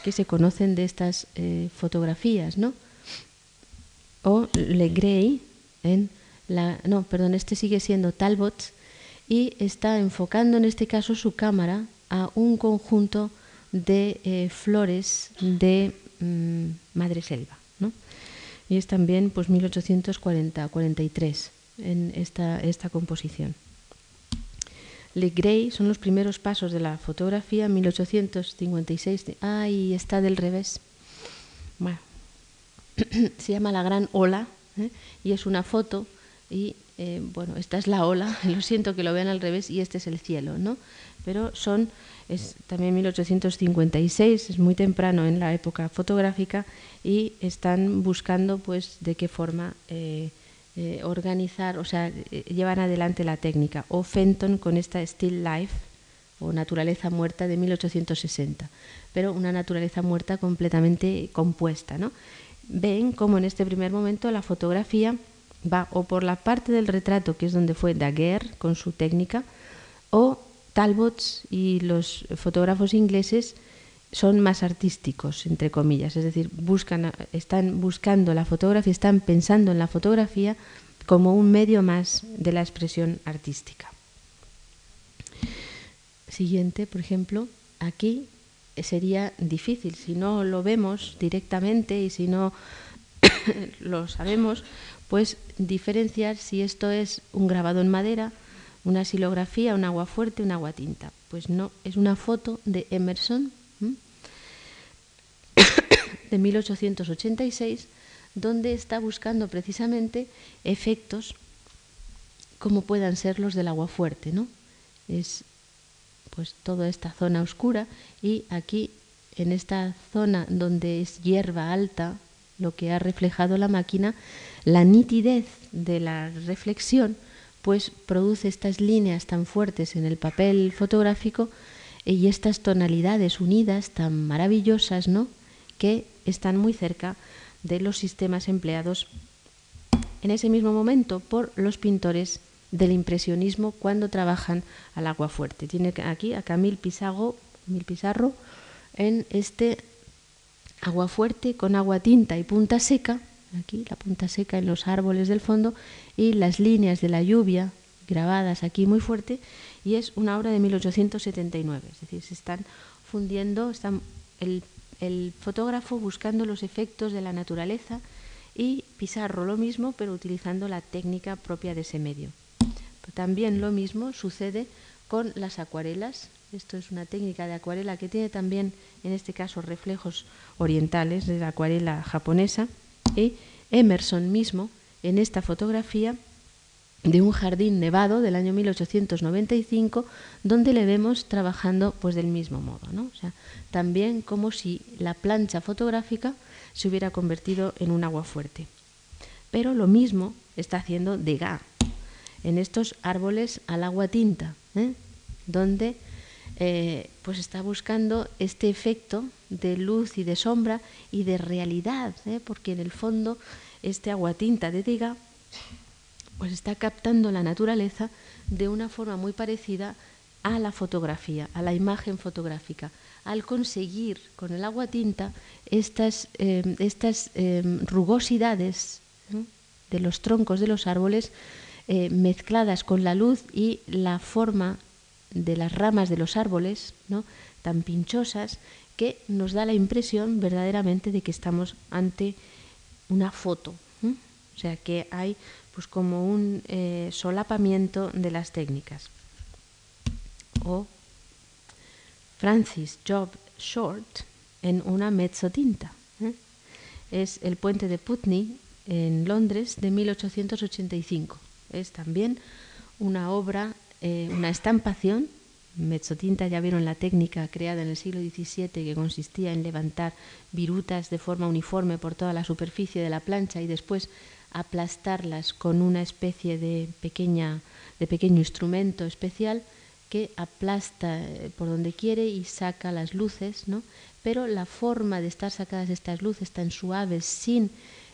que se conocen de estas eh, fotografías, ¿no? O Le Gray, en la, no, perdón, este sigue siendo Talbot y está enfocando en este caso su cámara a un conjunto de eh, flores de mm, madre selva, ¿no? Y es también pues 1840-43 en esta, esta composición. Le Gray son los primeros pasos de la fotografía, 1856. Ay, está del revés. Bueno, [CLEARS THROAT] se llama La Gran Ola ¿eh? y es una foto y eh, bueno, esta es la ola, [LAUGHS] lo siento que lo vean al revés y este es el cielo, ¿no? Pero son, es también 1856, es muy temprano en la época fotográfica y están buscando pues de qué forma eh, eh, organizar, o sea, eh, llevan adelante la técnica. O Fenton con esta Still Life, o Naturaleza Muerta de 1860, pero una naturaleza muerta completamente compuesta. ¿no? Ven como en este primer momento la fotografía va o por la parte del retrato, que es donde fue Daguerre con su técnica, o Talbot y los fotógrafos ingleses son más artísticos, entre comillas, es decir, buscan, están buscando la fotografía, están pensando en la fotografía como un medio más de la expresión artística. Siguiente, por ejemplo, aquí sería difícil, si no lo vemos directamente y si no [COUGHS] lo sabemos, pues diferenciar si esto es un grabado en madera, una silografía, un agua fuerte, un agua tinta. Pues no, es una foto de Emerson de 1886, donde está buscando precisamente efectos como puedan ser los del agua fuerte, ¿no? Es pues toda esta zona oscura y aquí en esta zona donde es hierba alta, lo que ha reflejado la máquina, la nitidez de la reflexión pues produce estas líneas tan fuertes en el papel fotográfico y estas tonalidades unidas tan maravillosas, ¿no? que están muy cerca de los sistemas empleados en ese mismo momento por los pintores del impresionismo cuando trabajan al agua fuerte. Tiene aquí a Camille Pizarro, Pizarro en este agua fuerte con agua tinta y punta seca, aquí la punta seca en los árboles del fondo y las líneas de la lluvia grabadas aquí muy fuerte y es una obra de 1879, es decir, se están fundiendo, están el el fotógrafo buscando los efectos de la naturaleza y Pizarro lo mismo, pero utilizando la técnica propia de ese medio. También lo mismo sucede con las acuarelas. Esto es una técnica de acuarela que tiene también, en este caso, reflejos orientales de la acuarela japonesa. Y Emerson mismo, en esta fotografía, de un jardín nevado del año 1895 donde le vemos trabajando pues del mismo modo, ¿no? O sea, también como si la plancha fotográfica se hubiera convertido en un agua fuerte. Pero lo mismo está haciendo Degas en estos árboles al agua tinta, ¿eh? donde eh, pues está buscando este efecto de luz y de sombra y de realidad, ¿eh? porque en el fondo este agua tinta de Degas pues está captando la naturaleza de una forma muy parecida a la fotografía, a la imagen fotográfica, al conseguir con el agua tinta estas, em, estas em, rugosidades de los troncos de los árboles eh, mezcladas con la luz y la forma de las ramas de los árboles, ¿no? tan pinchosas, que nos da la impresión verdaderamente de que estamos ante una foto. O sea que hay pues como un eh, solapamiento de las técnicas. O Francis Job Short en una mezzotinta. ¿eh? Es el puente de Putney en Londres de 1885. Es también una obra, eh, una estampación. Mezzotinta, ya vieron la técnica creada en el siglo XVII que consistía en levantar virutas de forma uniforme por toda la superficie de la plancha y después aplastarlas con una especie de, pequeña, de pequeño instrumento especial que aplasta eh, por donde quiere y saca las luces, ¿no? pero la forma de estar sacadas estas luces tan suaves, sin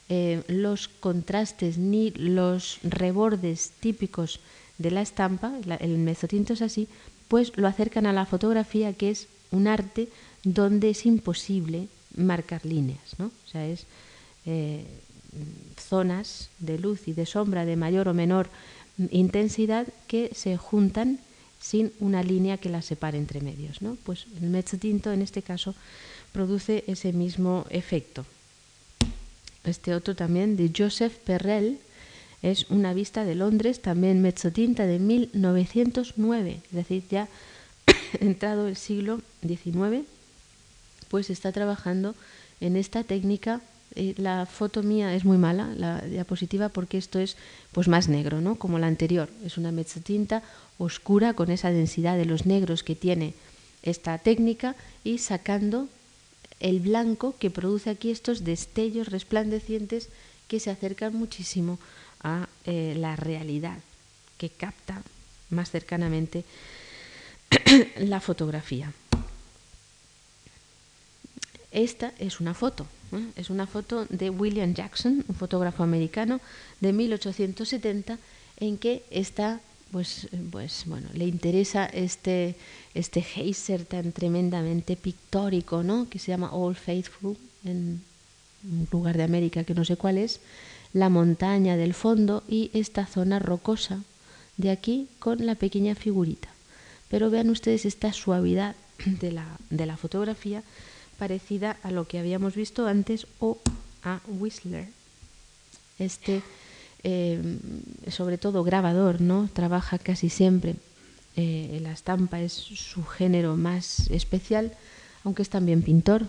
eh, los contrastes ni los rebordes típicos de la estampa, el mezotinto es así, pues lo acercan a la fotografía, que es un arte donde es imposible marcar líneas, ¿no? O sea, es eh, zonas de luz y de sombra de mayor o menor intensidad que se juntan sin una línea que las separe entre medios. ¿no? Pues el mezzotinto en este caso produce ese mismo efecto. Este otro también de Joseph Perrell es una vista de Londres, también mezzotinta de 1909, es decir, ya [COUGHS] entrado el siglo XIX, pues está trabajando en esta técnica eh, la foto mía es muy mala, la diapositiva, porque esto es pues más negro, ¿no? Como la anterior. Es una mezzotinta oscura con esa densidad de los negros que tiene esta técnica y sacando el blanco que produce aquí estos destellos resplandecientes que se acercan muchísimo a eh, la realidad, que capta más cercanamente [CLEARS THROAT] la fotografía. Esta es una foto, es una foto de William Jackson, un fotógrafo americano de 1870, en que está, pues, pues bueno, le interesa este, este geyser tan tremendamente pictórico, ¿no? que se llama All Faithful, en un lugar de América que no sé cuál es, la montaña del fondo y esta zona rocosa de aquí con la pequeña figurita. Pero vean ustedes esta suavidad de la, de la fotografía parecida a lo que habíamos visto antes o a Whistler, este sobre todo grabador, ¿no? Trabaja casi siempre. la estampa es su género más especial, aunque es también pintor.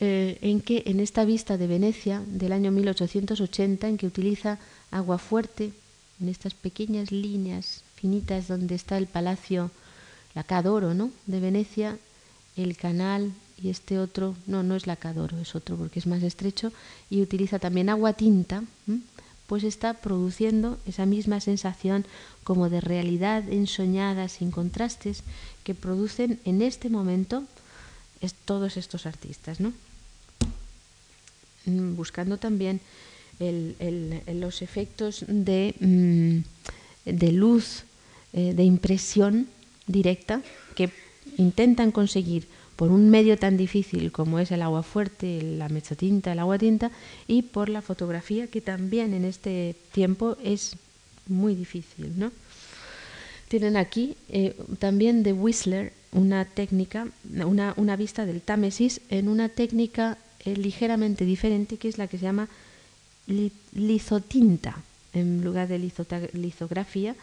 en que en esta vista de Venecia del año 1880, en que utiliza agua fuerte, en estas pequeñas líneas finitas donde está el palacio, la Cadoro, ¿no? De Venecia, el canal y este otro, no, no es la Cadoro, es otro porque es más estrecho y utiliza también agua tinta, pues está produciendo esa misma sensación como de realidad ensoñada, sin contrastes, que producen en este momento todos estos artistas, ¿no? Mm, buscando también los efectos de, mm, de luz, eh, de impresión directa que intentan conseguir por un medio tan difícil como es el agua fuerte, la mezzotinta, el agua tinta, y por la fotografía, que también en este tiempo es muy difícil. ¿no? Tienen aquí eh, también de Whistler una técnica, una, una, vista del Támesis en una técnica eh, ligeramente diferente, que es la que se llama lizotinta en lugar de lizografía,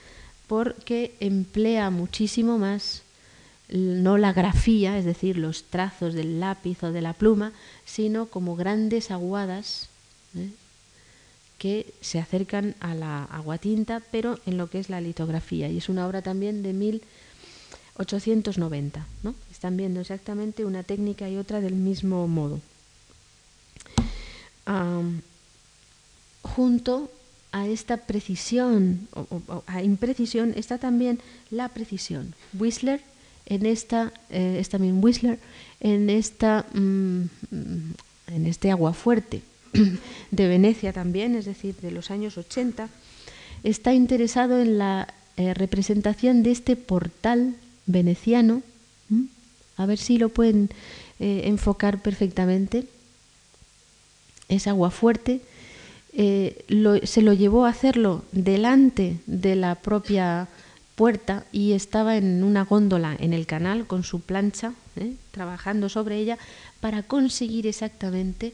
porque emplea muchísimo más no la grafía, es decir, los trazos del lápiz o de la pluma, sino como grandes aguadas ¿eh? que se acercan a la aguatinta, pero en lo que es la litografía. Y es una obra también de 1890. ¿no? Están viendo exactamente una técnica y otra del mismo modo. junto a esta precisión o, a imprecisión está también la precisión. Whistler en esta, eh, es también Whistler, en esta mm, en este agua fuerte [CLEARS THROAT] de Venecia también, es decir, de los años 80, está interesado en la eh, representación de este portal veneciano. A ver si lo pueden eh, enfocar perfectamente. Es agua fuerte eh, se lo llevó a hacerlo delante de la propia puerta y estaba en una góndola en el canal con su plancha, ¿eh? trabajando sobre ella para conseguir exactamente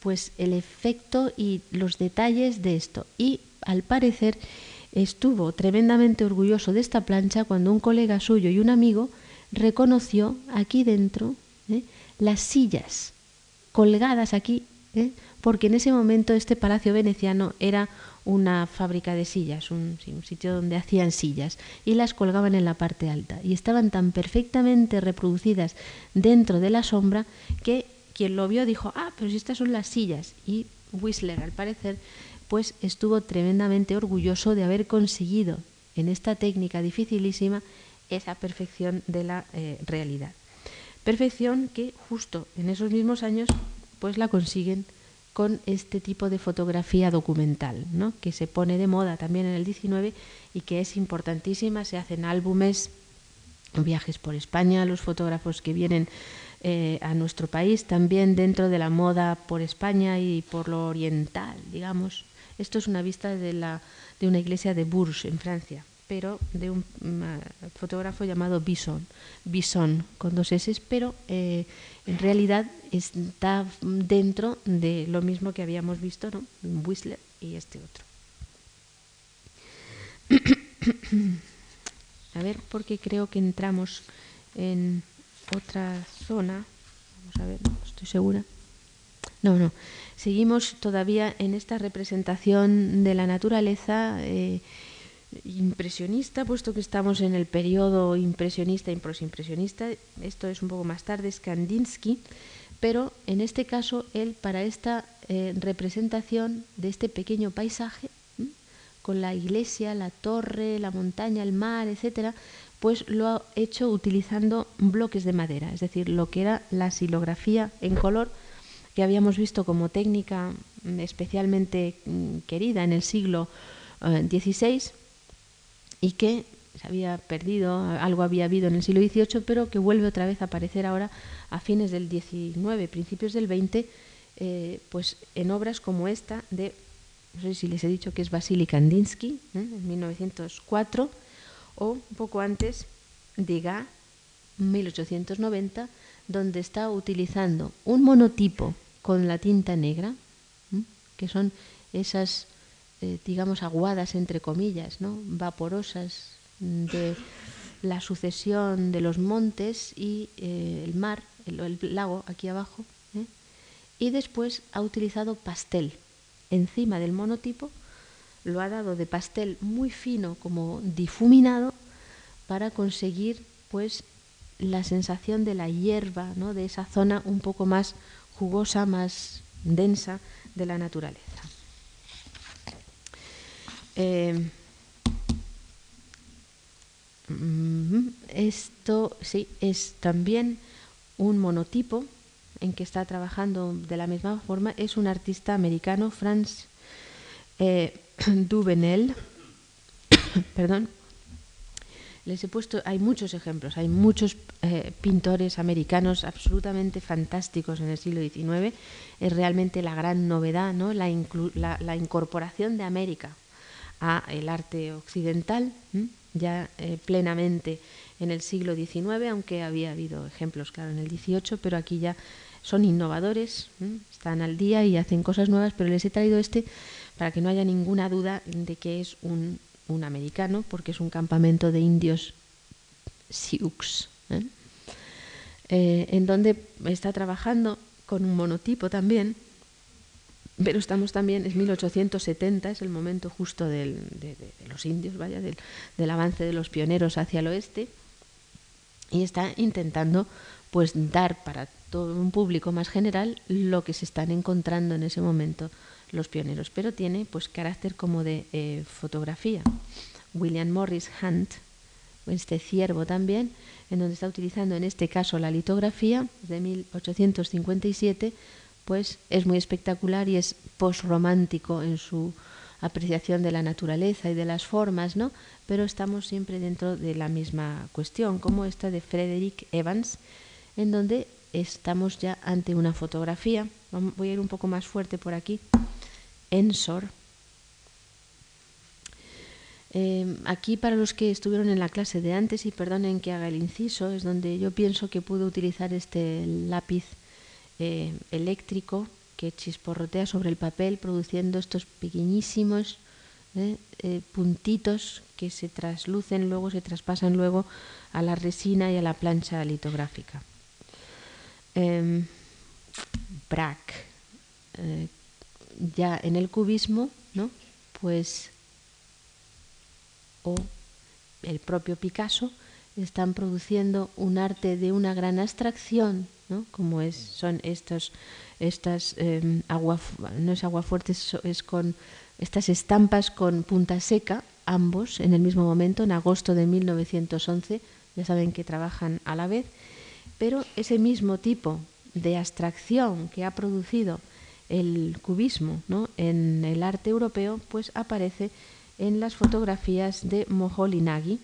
pues el efecto y los detalles de esto. Y al parecer estuvo tremendamente orgulloso de esta plancha cuando un colega suyo y un amigo reconoció aquí dentro ¿eh? las sillas colgadas aquí ¿eh? porque en ese momento este palacio veneciano era una fábrica de sillas, un, sitio donde hacían sillas y las colgaban en la parte alta y estaban tan perfectamente reproducidas dentro de la sombra que quien lo vio dijo, ah, pero si estas son las sillas y Whistler al parecer pues estuvo tremendamente orgulloso de haber conseguido en esta técnica dificilísima esa perfección de la eh, realidad. Perfección que justo en esos mismos años pues la consiguen con este tipo de fotografía documental, ¿no? que se pone de moda también en el 19 y que es importantísima. Se hacen álbumes, viajes por España, los fotógrafos que vienen eh, a nuestro país, también dentro de la moda por España y por lo oriental, digamos. Esto es una vista de, la, de una iglesia de Bourges, en Francia pero de un fotógrafo llamado Bison, Bison con dos S, pero eh, en realidad está dentro de lo mismo que habíamos visto, ¿no? Whistler y este otro. [COUGHS] a ver, porque creo que entramos en otra zona. Vamos a ver, no estoy segura. No, no. Seguimos todavía en esta representación de la naturaleza. Eh, impresionista, puesto que estamos en el periodo impresionista y prosimpresionista. Esto es un poco más tarde, Kandinsky, pero en este caso él para esta eh, representación de este pequeño paisaje, con la iglesia, la torre, la montaña, el mar, etcétera, pues lo ha hecho utilizando bloques de madera, es decir, lo que era la silografía en color que habíamos visto como técnica mm, especialmente mm, querida en el siglo XVI, eh, y que se había perdido, algo había habido en el siglo XVIII, pero que vuelve otra vez a aparecer ahora a fines del XIX, principios del XX, eh, pues en obras como esta de, no sé si les he dicho que es Vasily Kandinsky, ¿eh? en 1904, o un poco antes, Degas, 1890, donde está utilizando un monotipo con la tinta negra, que son esas eh, digamos, aguadas, entre comillas, ¿no? vaporosas de la sucesión de los montes y eh, el mar, el, lago aquí abajo. ¿eh? Y después ha utilizado pastel encima del monotipo, lo ha dado de pastel muy fino, como difuminado, para conseguir pues la sensación de la hierba, ¿no? de esa zona un poco más jugosa, más densa de la naturaleza. Eh, mm, esto sí es también un monotipo en que está trabajando de la misma forma. Es un artista americano, Franz eh, [COUGHS] Duvenel. [COUGHS] Perdón, les he puesto, hay muchos ejemplos, hay muchos eh, pintores americanos absolutamente fantásticos en el siglo XIX. Es realmente la gran novedad, ¿no? la, la, incorporación de América a el arte occidental, ya eh, plenamente en el siglo XIX, aunque había habido ejemplos, claro, en el XVIII, pero aquí ya son innovadores, están al día y hacen cosas nuevas, pero les he traído este para que no haya ninguna duda de que es un americano, porque es un campamento de indios Sioux, ¿eh? Eh, en donde está trabajando con un monotipo también, pero estamos también, es 1870, es el momento justo del, de, los indios, vaya, del, del, avance de los pioneros hacia el oeste, y está intentando pues dar para todo un público más general lo que se están encontrando en ese momento los pioneros, pero tiene pues carácter como de eh, fotografía. William Morris Hunt, este ciervo también, en donde está utilizando en este caso la litografía de 1857, pues es muy espectacular y es postromántico en su apreciación de la naturaleza y de las formas, ¿no? Pero estamos siempre dentro de la misma cuestión, como esta de Frederick Evans, en donde estamos ya ante una fotografía. Voy a ir un poco más fuerte por aquí. Ensor. Eh, aquí para los que estuvieron en la clase de antes, y perdonen que haga el inciso, es donde yo pienso que pude utilizar este lápiz eh, eléctrico que chisporrotea sobre el papel produciendo estos pequeñísimos eh, puntitos que se traslucen luego, se traspasan luego a la resina y a la plancha litográfica. Em, Brack ya en el cubismo, ¿no? Pues o el propio Picasso están produciendo un arte de una gran abstracción, ¿no? como es, son estos, estas eh, agua, no es agua fuerte, es con estas estampas con punta seca, ambos en el mismo momento, en agosto de 1911, ya saben que trabajan a la vez, pero ese mismo tipo de abstracción que ha producido el cubismo en el arte europeo, pues aparece en las fotografías de Moholy-Nagy.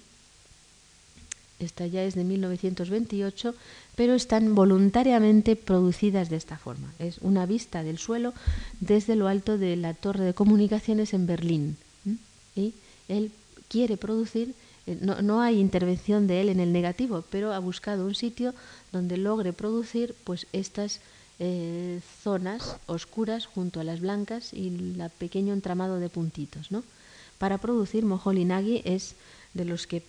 Esta ya es de 1928, pero están voluntariamente producidas de esta forma. Es una vista del suelo desde lo alto de la torre de comunicaciones en Berlín. Y él quiere producir, eh, no, no, hay intervención de él en el negativo, pero ha buscado un sitio donde logre producir pues estas eh, zonas oscuras junto a las blancas y el pequeño entramado de puntitos. ¿no? Para producir, Moholy-Nagy es de los que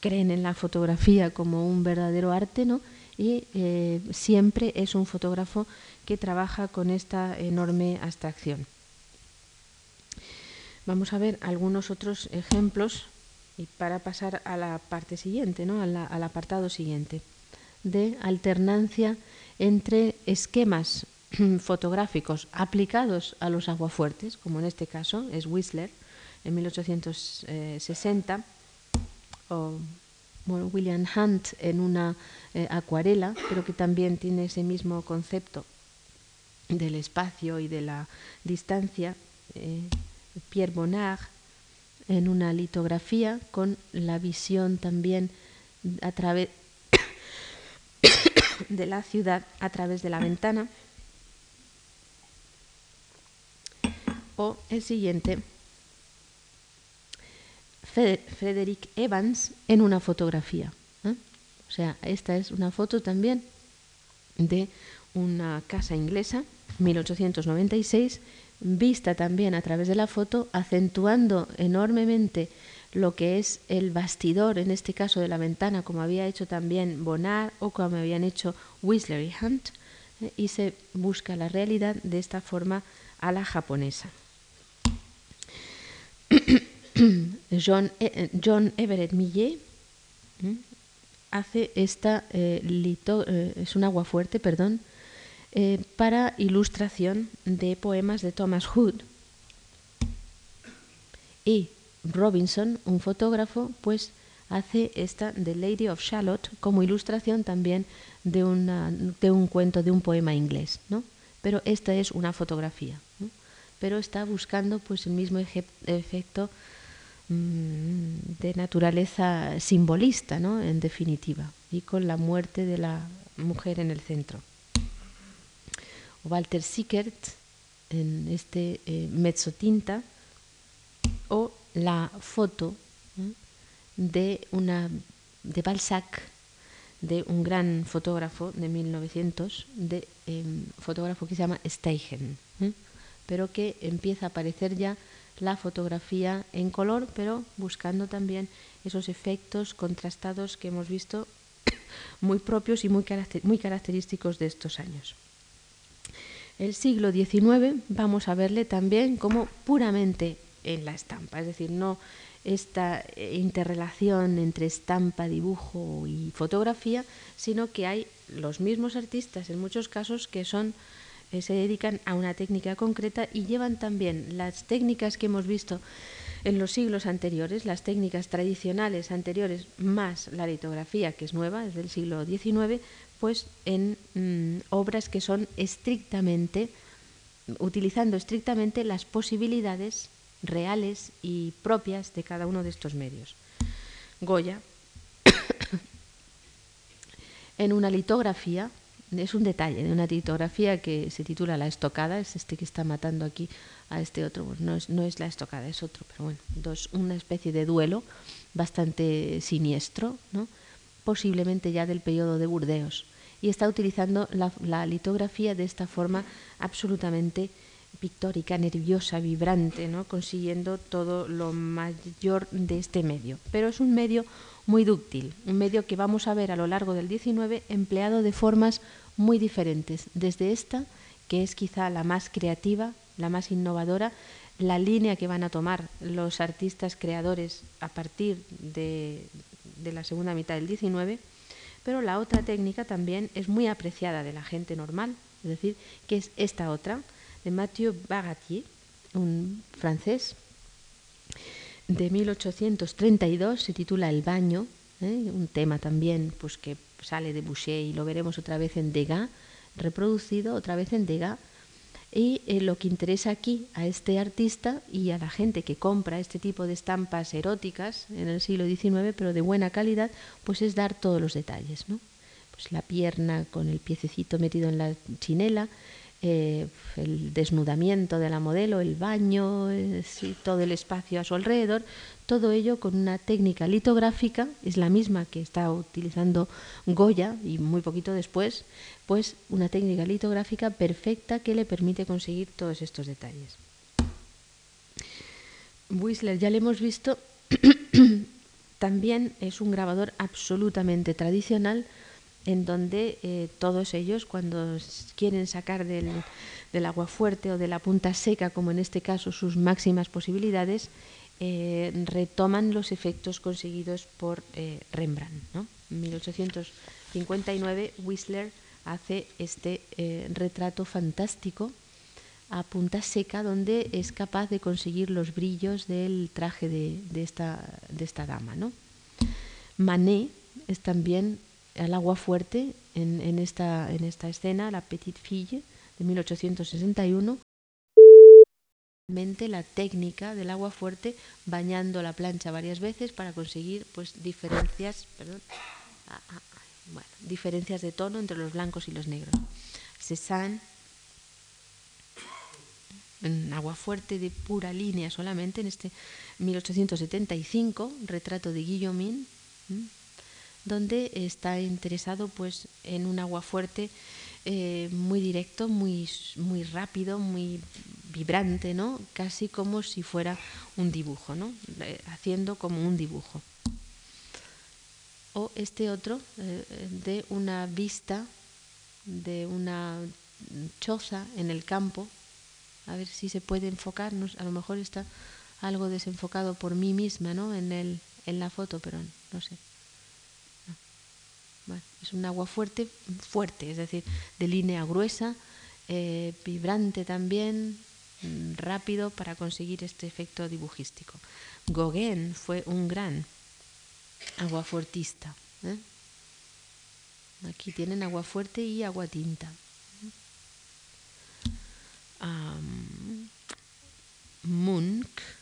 creen en la fotografía como un verdadero arte ¿no? y eh, siempre es un fotógrafo que trabaja con esta enorme abstracción. Vamos a ver algunos otros ejemplos y para pasar a la parte siguiente, ¿no? al apartado siguiente, de alternancia entre esquemas [CLEARS THROAT] fotográficos aplicados a los aguafuertes, como en este caso es Whistler en 1860, o William Hunt en una eh, acuarela, pero que también tiene ese mismo concepto del espacio y de la distancia, eh, Pierre Bonnard en una litografía con la visión también a través [COUGHS] de la ciudad a través de la ventana. O el siguiente, Frederick Evans en una fotografía. ¿eh? O sea, esta es una foto también de una casa inglesa, 1896, vista también a través de la foto, acentuando enormemente lo que es el bastidor, en este caso de la ventana, como había hecho también Bonnard o como habían hecho Whistler y Hunt, eh, y se busca la realidad de esta forma a la japonesa. [CLEARS THROAT] John, eh, John Everett Millet hace esta eh, es un agua fuerte, perdón, para ilustración de poemas de Thomas Hood. Y Robinson, un fotógrafo, pues hace esta The Lady of Shalott como ilustración también de, una, de un cuento, de un poema inglés, ¿no? Pero esta es una fotografía, pero está buscando pues el mismo efecto de naturaleza simbolista, ¿no? En definitiva, y con la muerte de la mujer en el centro. Walter Sickert en este eh, mezzotinta o la foto de una de Balzac, de un gran fotógrafo de 1900, de em, fotógrafo que se llama Steichen, pero que empieza a aparecer ya la fotografía en color, pero buscando también esos efectos contrastados que hemos visto [COUGHS] muy propios y muy, característicos de estos años. El siglo XIX vamos a verle también como puramente en la estampa, es decir, no esta eh, interrelación entre estampa, dibujo y fotografía, sino que hay los mismos artistas en muchos casos que son eh, se dedican a una técnica concreta y llevan también las técnicas que hemos visto en los siglos anteriores, las técnicas tradicionales anteriores más la litografía que es nueva, es del siglo XIX, pues en mm, obras que son estrictamente utilizando estrictamente las posibilidades reales y propias de cada uno de estos medios. Goya, [COUGHS] en una litografía, es un detalle de una litografía que se titula La estocada, es este que está matando aquí a este otro, no, es, no es la estocada, es otro, pero bueno, dos, una especie de duelo bastante siniestro, ¿no? posiblemente ya del periodo de Burdeos, y está utilizando la, la litografía de esta forma absolutamente pictórica, nerviosa, vibrante, ¿no? consiguiendo todo lo mayor de este medio. Pero es un medio muy dúctil, un medio que vamos a ver a lo largo del XIX empleado de formas muy diferentes, desde esta, que es quizá la más creativa, la más innovadora, la línea que van a tomar los artistas creadores a partir de, de la segunda mitad del XIX, pero la otra técnica también es muy apreciada de la gente normal, es decir, que es esta otra, de Mathieu Bagatier, un francés, de 1832, se titula El baño, ¿eh? un tema también pues, que sale de Boucher y lo veremos otra vez en Degas, reproducido otra vez en Degas. Y eh, lo que interesa aquí a este artista y a la gente que compra este tipo de estampas eróticas en el siglo XIX, pero de buena calidad, pues es dar todos los detalles. ¿no? Pues la pierna con el piececito metido en la chinela, eh, el desnudamiento de la modelo, el baño, eh, todo el espacio a su alrededor, todo ello con una técnica litográfica, es la misma que está utilizando Goya y muy poquito después, pues una técnica litográfica perfecta que le permite conseguir todos estos detalles. Whistler ya le hemos visto, [COUGHS] también es un grabador absolutamente tradicional, en donde eh, todos ellos, cuando quieren sacar del, agua fuerte o de la punta seca, como en este caso sus máximas posibilidades, eh, retoman los efectos conseguidos por eh, Rembrandt. En 1859 Whistler hace este retrato fantástico a punta seca donde es capaz de conseguir los brillos del traje de, esta, de esta dama. ¿no? Manet es también al agua fuerte en, esta, en esta escena, la Petite Fille de 1861 la técnica del agua fuerte bañando la plancha varias veces para conseguir pues diferencias perdón, diferencias de tono entre los blancos y los negros. Cézanne en agua fuerte de pura línea solamente en este 1875 retrato de Guillaumin donde está interesado pues en un agua fuerte eh, muy directo, muy, muy rápido, muy vibrante, ¿no? Casi como si fuera un dibujo, ¿no? Eh, haciendo como un dibujo. O este otro eh, de una vista de una choza en el campo. A ver si se puede enfocar. a lo mejor está algo desenfocado por mí misma, ¿no? En, el, en la foto, pero no sé es un agua fuerte, fuerte, es decir, de línea gruesa, eh, vibrante también, mm, rápido para conseguir este efecto dibujístico. Gauguin fue un gran aguafuertista. ¿eh? Aquí tienen agua fuerte y agua tinta. Munch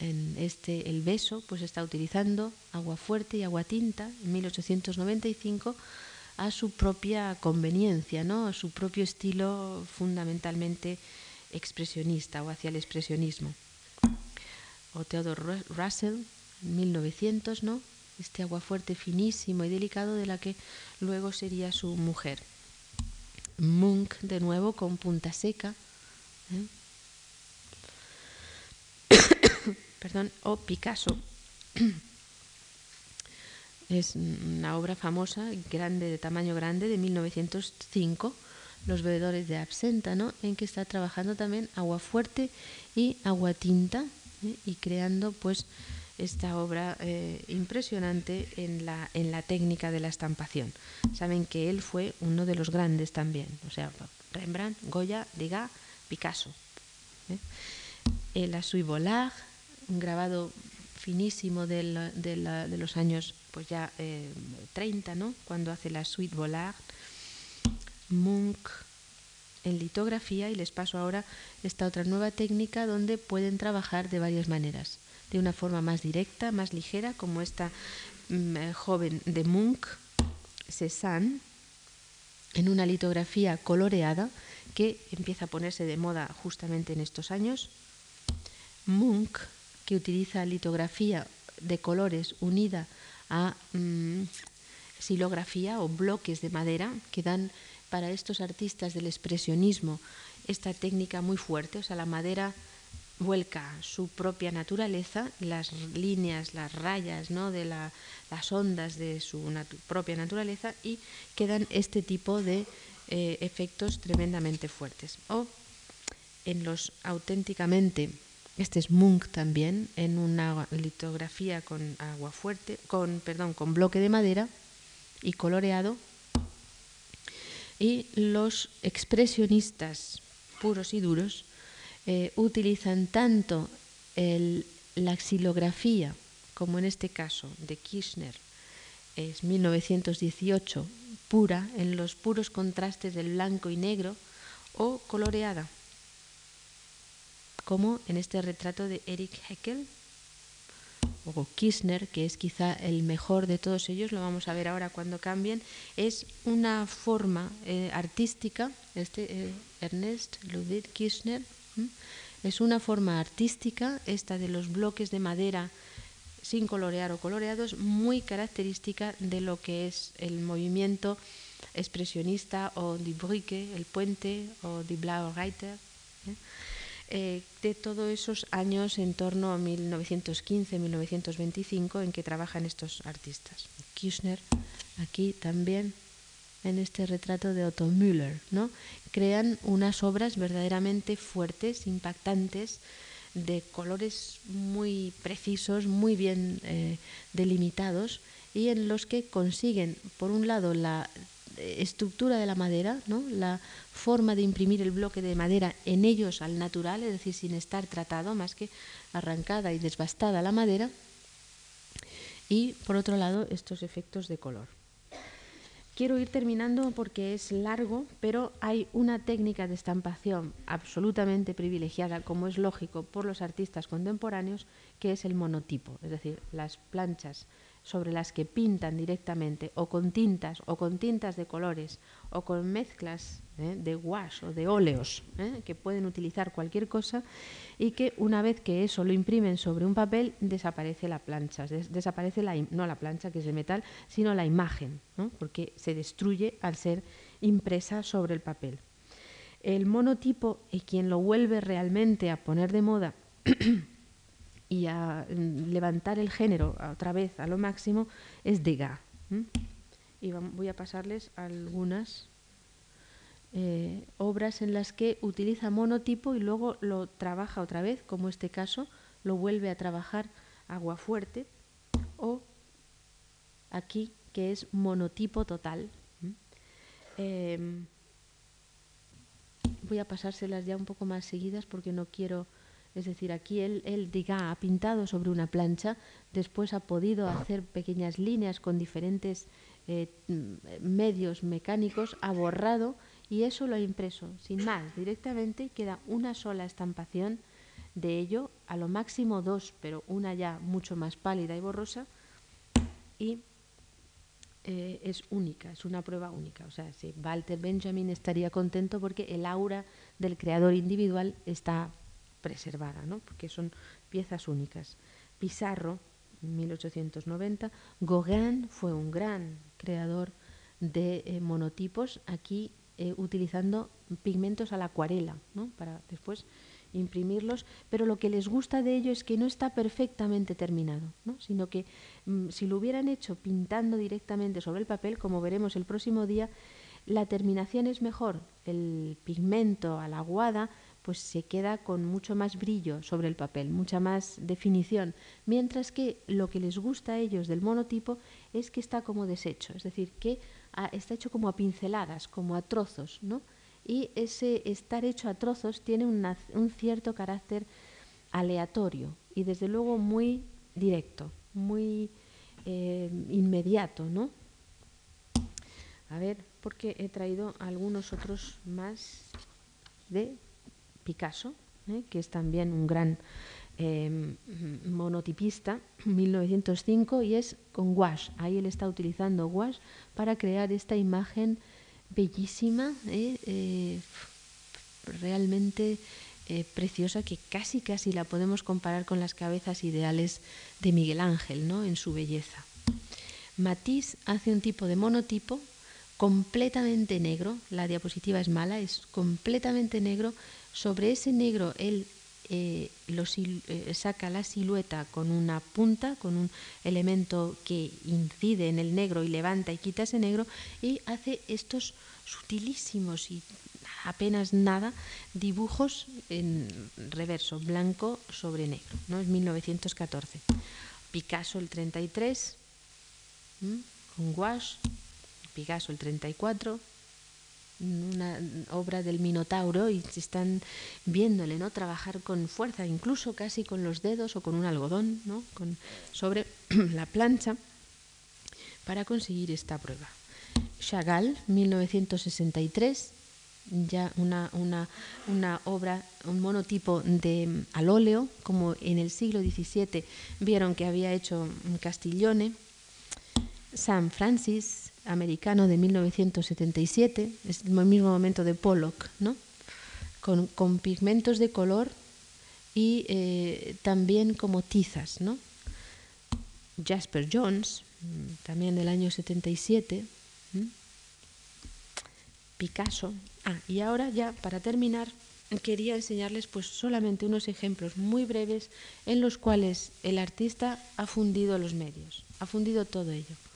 en este el beso pues está utilizando agua fuerte y agua tinta en 1895 a su propia conveniencia, ¿no? a su propio estilo fundamentalmente expresionista o hacia el expresionismo. O Theodore Russell, en 1900, ¿no? este agua fuerte finísimo y delicado de la que luego sería su mujer. Munch, de nuevo, con punta seca. ¿eh? Perdón, o Picasso. [CLEARS THROAT] Es una obra famosa, grande, de tamaño grande, de 1905, Los bebedores de absenta, ¿no? en que está trabajando también agua fuerte y agua tinta ¿eh? y creando pues esta obra eh, impresionante en la, en la técnica de la estampación. Saben que él fue uno de los grandes también, o sea, Rembrandt, Goya, Degas, Picasso. ¿eh? Volar, un grabado finísimo de, los años pues ya 30, eh, ¿no? cuando hace la suite Volar, Munch en litografía y les paso ahora esta otra nueva técnica donde pueden trabajar de varias maneras, de una forma más directa, más ligera, como esta mm, eh, joven de Munch, Cézanne, en una litografía coloreada que empieza a ponerse de moda justamente en estos años. Munch que utiliza litografía de colores unida a mm, silografía o bloques de madera que dan para estos artistas del expresionismo esta técnica muy fuerte, o sea, la madera vuelca su propia naturaleza, las líneas, las rayas ¿no? de las ondas de su propia naturaleza y quedan este tipo de eh, efectos tremendamente fuertes. O en los auténticamente este es Munch también, en una litografía con agua fuerte, con, perdón, con bloque de madera y coloreado. Y los expresionistas puros y duros eh, utilizan tanto la xilografía, como en este caso de Kirchner, es 1918, pura, en los puros contrastes del blanco y negro, o coloreada como en este retrato de Eric Heckel o Kirchner, que es quizá el mejor de todos ellos, lo vamos a ver ahora cuando cambien, es una forma eh, artística, este eh, Ernest Ludwig Kirchner, es una forma artística, esta de los bloques de madera sin colorear o coloreados, muy característica de lo que es el movimiento expresionista o die Brücke, el puente, o die Blaue Reiter. ¿eh? Eh, de todos esos años en torno a 1915-1925 en que trabajan estos artistas. Kirchner, aquí también en este retrato de Otto Müller, ¿no? crean unas obras verdaderamente fuertes, impactantes, de colores muy precisos, muy bien eh, delimitados y en los que consiguen, por un lado, la estructura de la madera, ¿no? la forma de imprimir el bloque de madera en ellos al natural, es decir, sin estar tratado, más que arrancada y desbastada la madera, y por otro lado estos efectos de color. Quiero ir terminando porque es largo, pero hay una técnica de estampación absolutamente privilegiada, como es lógico, por los artistas contemporáneos, que es el monotipo, es decir, las planchas sobre las que pintan directamente o con tintas o con tintas de colores o con mezclas ¿eh? de wash o de óleos ¿eh? que pueden utilizar cualquier cosa y que una vez que eso lo imprimen sobre un papel desaparece la plancha, desaparece la, no la plancha que es de metal, sino la imagen, porque se destruye al ser impresa sobre el papel. El monotipo y quien lo vuelve realmente a poner de moda [CLEARS THROAT] y a mm, levantar el género otra vez a lo máximo es Degas. Y voy a pasarles algunas eh, obras en las que utiliza monotipo y luego lo trabaja otra vez, como este caso, lo vuelve a trabajar agua fuerte, o aquí que es monotipo total. Em, voy a pasárselas ya un poco más seguidas porque no quiero, es decir, aquí él, diga, ha pintado sobre una plancha, después ha podido hacer pequeñas líneas con diferentes eh, medios mecánicos, ha borrado y eso lo ha impreso, sin más, directamente queda una sola estampación de ello, a lo máximo dos, pero una ya mucho más pálida y borrosa, y eh, es única, es una prueba única. O sea, si Walter Benjamin estaría contento porque el aura del creador individual está preservada, ¿no? porque son piezas únicas. Pizarro, 1890, Gauguin fue un gran creador de eh, monotipos, aquí eh, utilizando pigmentos a la acuarela, ¿no? para después imprimirlos, pero lo que les gusta de ello es que no está perfectamente terminado, ¿no? sino que mm, si lo hubieran hecho pintando directamente sobre el papel, como veremos el próximo día, la terminación es mejor, el pigmento a la aguada pues se queda con mucho más brillo sobre el papel, mucha más definición, mientras que lo que les gusta a ellos del monotipo es que está como deshecho, es decir, que está hecho como a pinceladas, como a trozos, ¿no? y ese estar hecho a trozos tiene un cierto carácter aleatorio y desde luego muy directo, muy eh, inmediato, ¿no? A ver, porque he traído algunos otros más de Picasso, ¿eh? que es también un gran em, monotipista, 1905, y es con gouache. Ahí él está utilizando gouache para crear esta imagen bellísima, ¿eh? Eh, realmente eh, preciosa, que casi casi la podemos comparar con las cabezas ideales de Miguel Ángel, ¿no? en su belleza. Matisse hace un tipo de monotipo completamente negro, la diapositiva es mala, es completamente negro, sobre ese negro él eh, eh, saca la silueta con una punta, con un elemento que incide en el negro y levanta y quita ese negro y hace estos sutilísimos y apenas nada dibujos en reverso, blanco sobre negro. ¿no? Es 1914. Picasso el 33, con gouache, Picasso el 34, una obra del Minotauro y se están viéndole no trabajar con fuerza incluso casi con los dedos o con un algodón ¿no? con, sobre [CLEARS THROAT] la plancha para conseguir esta prueba Chagall 1963 ya una, una, una obra, un monotipo de al óleo, como en el siglo XVII vieron que había hecho Castiglione, San Francis americano de 1977, es el mismo momento de Pollock, ¿no? con, pigmentos de color y eh, también como tizas. ¿no? Jasper Jones, mm, también del año 77. Picasso. Ah, y ahora ya para terminar quería enseñarles pues solamente unos ejemplos muy breves en los cuales el artista ha fundido los medios, ha fundido todo ello.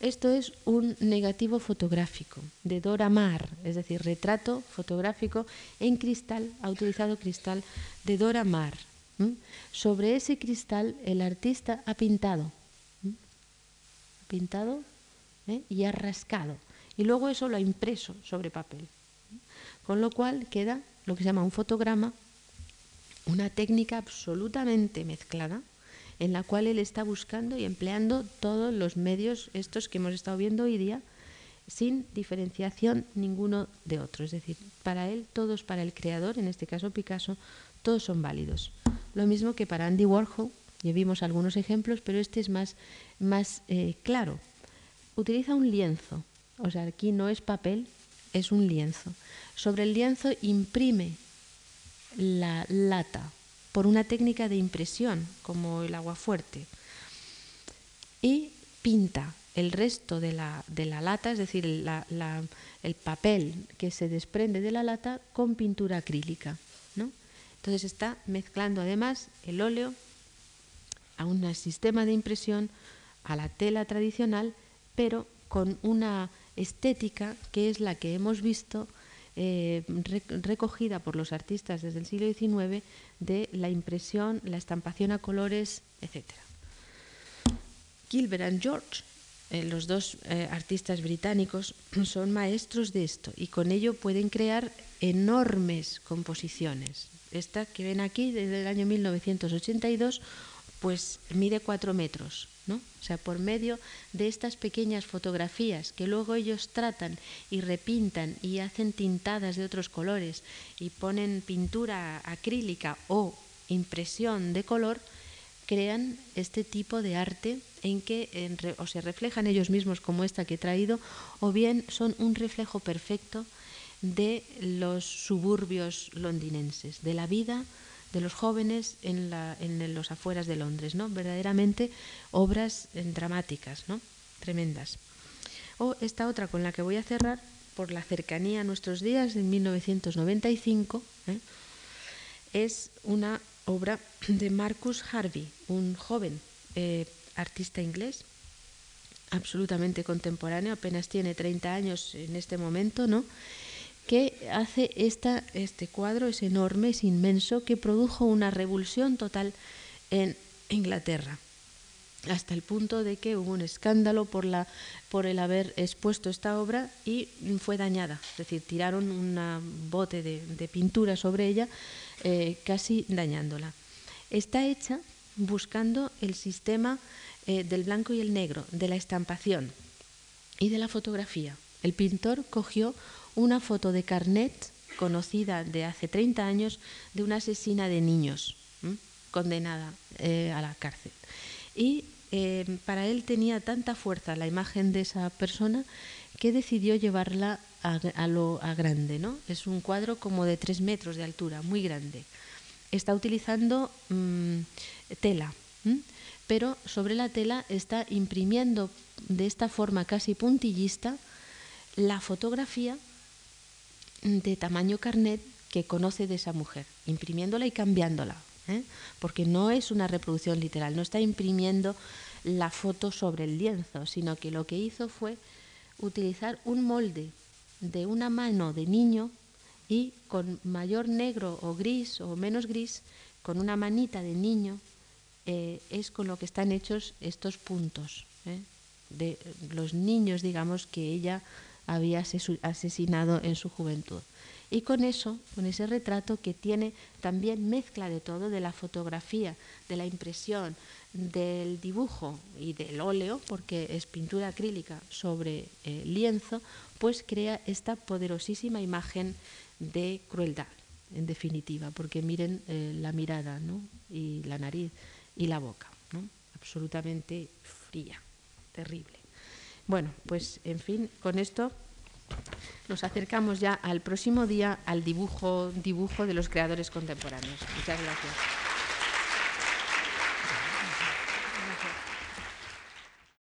Esto es un negativo fotográfico de Dora Maar, es decir, retrato fotográfico en cristal, ha utilizado cristal de Dora Maar. Sobre ese cristal el artista ha pintado, ha pintado ¿eh? y ha rascado, y luego eso lo ha impreso sobre papel. Con lo cual queda lo que se llama un fotograma, una técnica absolutamente mezclada, en la cual él está buscando y empleando todos los medios estos que hemos estado viendo hoy día sin diferenciación ninguno de otro. Es decir, para él, todos para el creador, en este caso Picasso, todos son válidos. Lo mismo que para Andy Warhol, ya vimos algunos ejemplos, pero este es más, más eh, claro. Utiliza un lienzo, o sea, aquí no es papel, es un lienzo. Sobre el lienzo imprime la lata por una técnica de impresión, como el agua fuerte. Y pinta el resto de la, de la lata, es decir, el papel que se desprende de la lata con pintura acrílica. ¿no? Entonces está mezclando además el óleo a un sistema de impresión, a la tela tradicional, pero con una estética que es la que hemos visto eh, recogida por los artistas desde el siglo XIX de la impresión, la estampación a colores, etc. Gilbert y George, eh, los dos eh, artistas británicos, [CLEARS THROAT] son maestros de esto y con ello pueden crear enormes composiciones. Esta que ven aquí desde el año 1982 pues mide cuatro metros, ¿no? O sea, por medio de estas pequeñas fotografías que luego ellos tratan y repintan y hacen tintadas de otros colores y ponen pintura acrílica o impresión de color, crean este tipo de arte en que o se reflejan ellos mismos como esta que he traído, o bien son un reflejo perfecto de los suburbios londinenses, de la vida de los jóvenes en, los afueras de Londres, ¿no? Verdaderamente obras eh, dramáticas, ¿no? Tremendas. O esta otra con la que voy a cerrar, por la cercanía a nuestros días, en 1995, ¿eh? es una obra de Marcus Harvey, un joven eh, artista inglés, absolutamente contemporáneo, apenas tiene 30 años en este momento, ¿no? Que hace esta, este cuadro, es enorme, es inmenso, que produjo una revulsión total en Inglaterra hasta el punto de que hubo un escándalo por, el haber expuesto esta obra y fue dañada. Es decir, tiraron un bote de, pintura sobre ella, eh, casi dañándola. Está hecha buscando el sistema eh, del blanco y el negro, de la estampación y de la fotografía. El pintor cogió una foto de carnet conocida de hace 30 años de una asesina de niños condenada eh, a la cárcel. Y eh, para él tenía tanta fuerza la imagen de esa persona que decidió llevarla a, lo a grande. ¿no? Es un cuadro como de 3 metros de altura, muy grande. Está utilizando mm, tela, pero sobre la tela está imprimiendo de esta forma casi puntillista la fotografía de tamaño carnet que conoce de esa mujer, imprimiéndola y cambiándola, ¿eh? porque no es una reproducción literal, no está imprimiendo la foto sobre el lienzo, sino que lo que hizo fue utilizar un molde de una mano de niño y con mayor negro o gris o menos gris, con una manita de niño, eh, es con lo que están hechos estos puntos ¿eh? de los niños, digamos, que ella había asesinado en su juventud. Y con eso, con ese retrato que tiene también mezcla de todo, de la fotografía, de la impresión, del dibujo y del óleo, porque es pintura acrílica sobre eh, lienzo, pues crea esta poderosísima imagen de crueldad, en definitiva, porque miren eh, la mirada ¿no? y la nariz y la boca, ¿no? absolutamente fría, terrible. Bueno, pues en fin, con esto nos acercamos ya al próximo día al dibujo, dibujo de los creadores contemporáneos. Muchas gracias.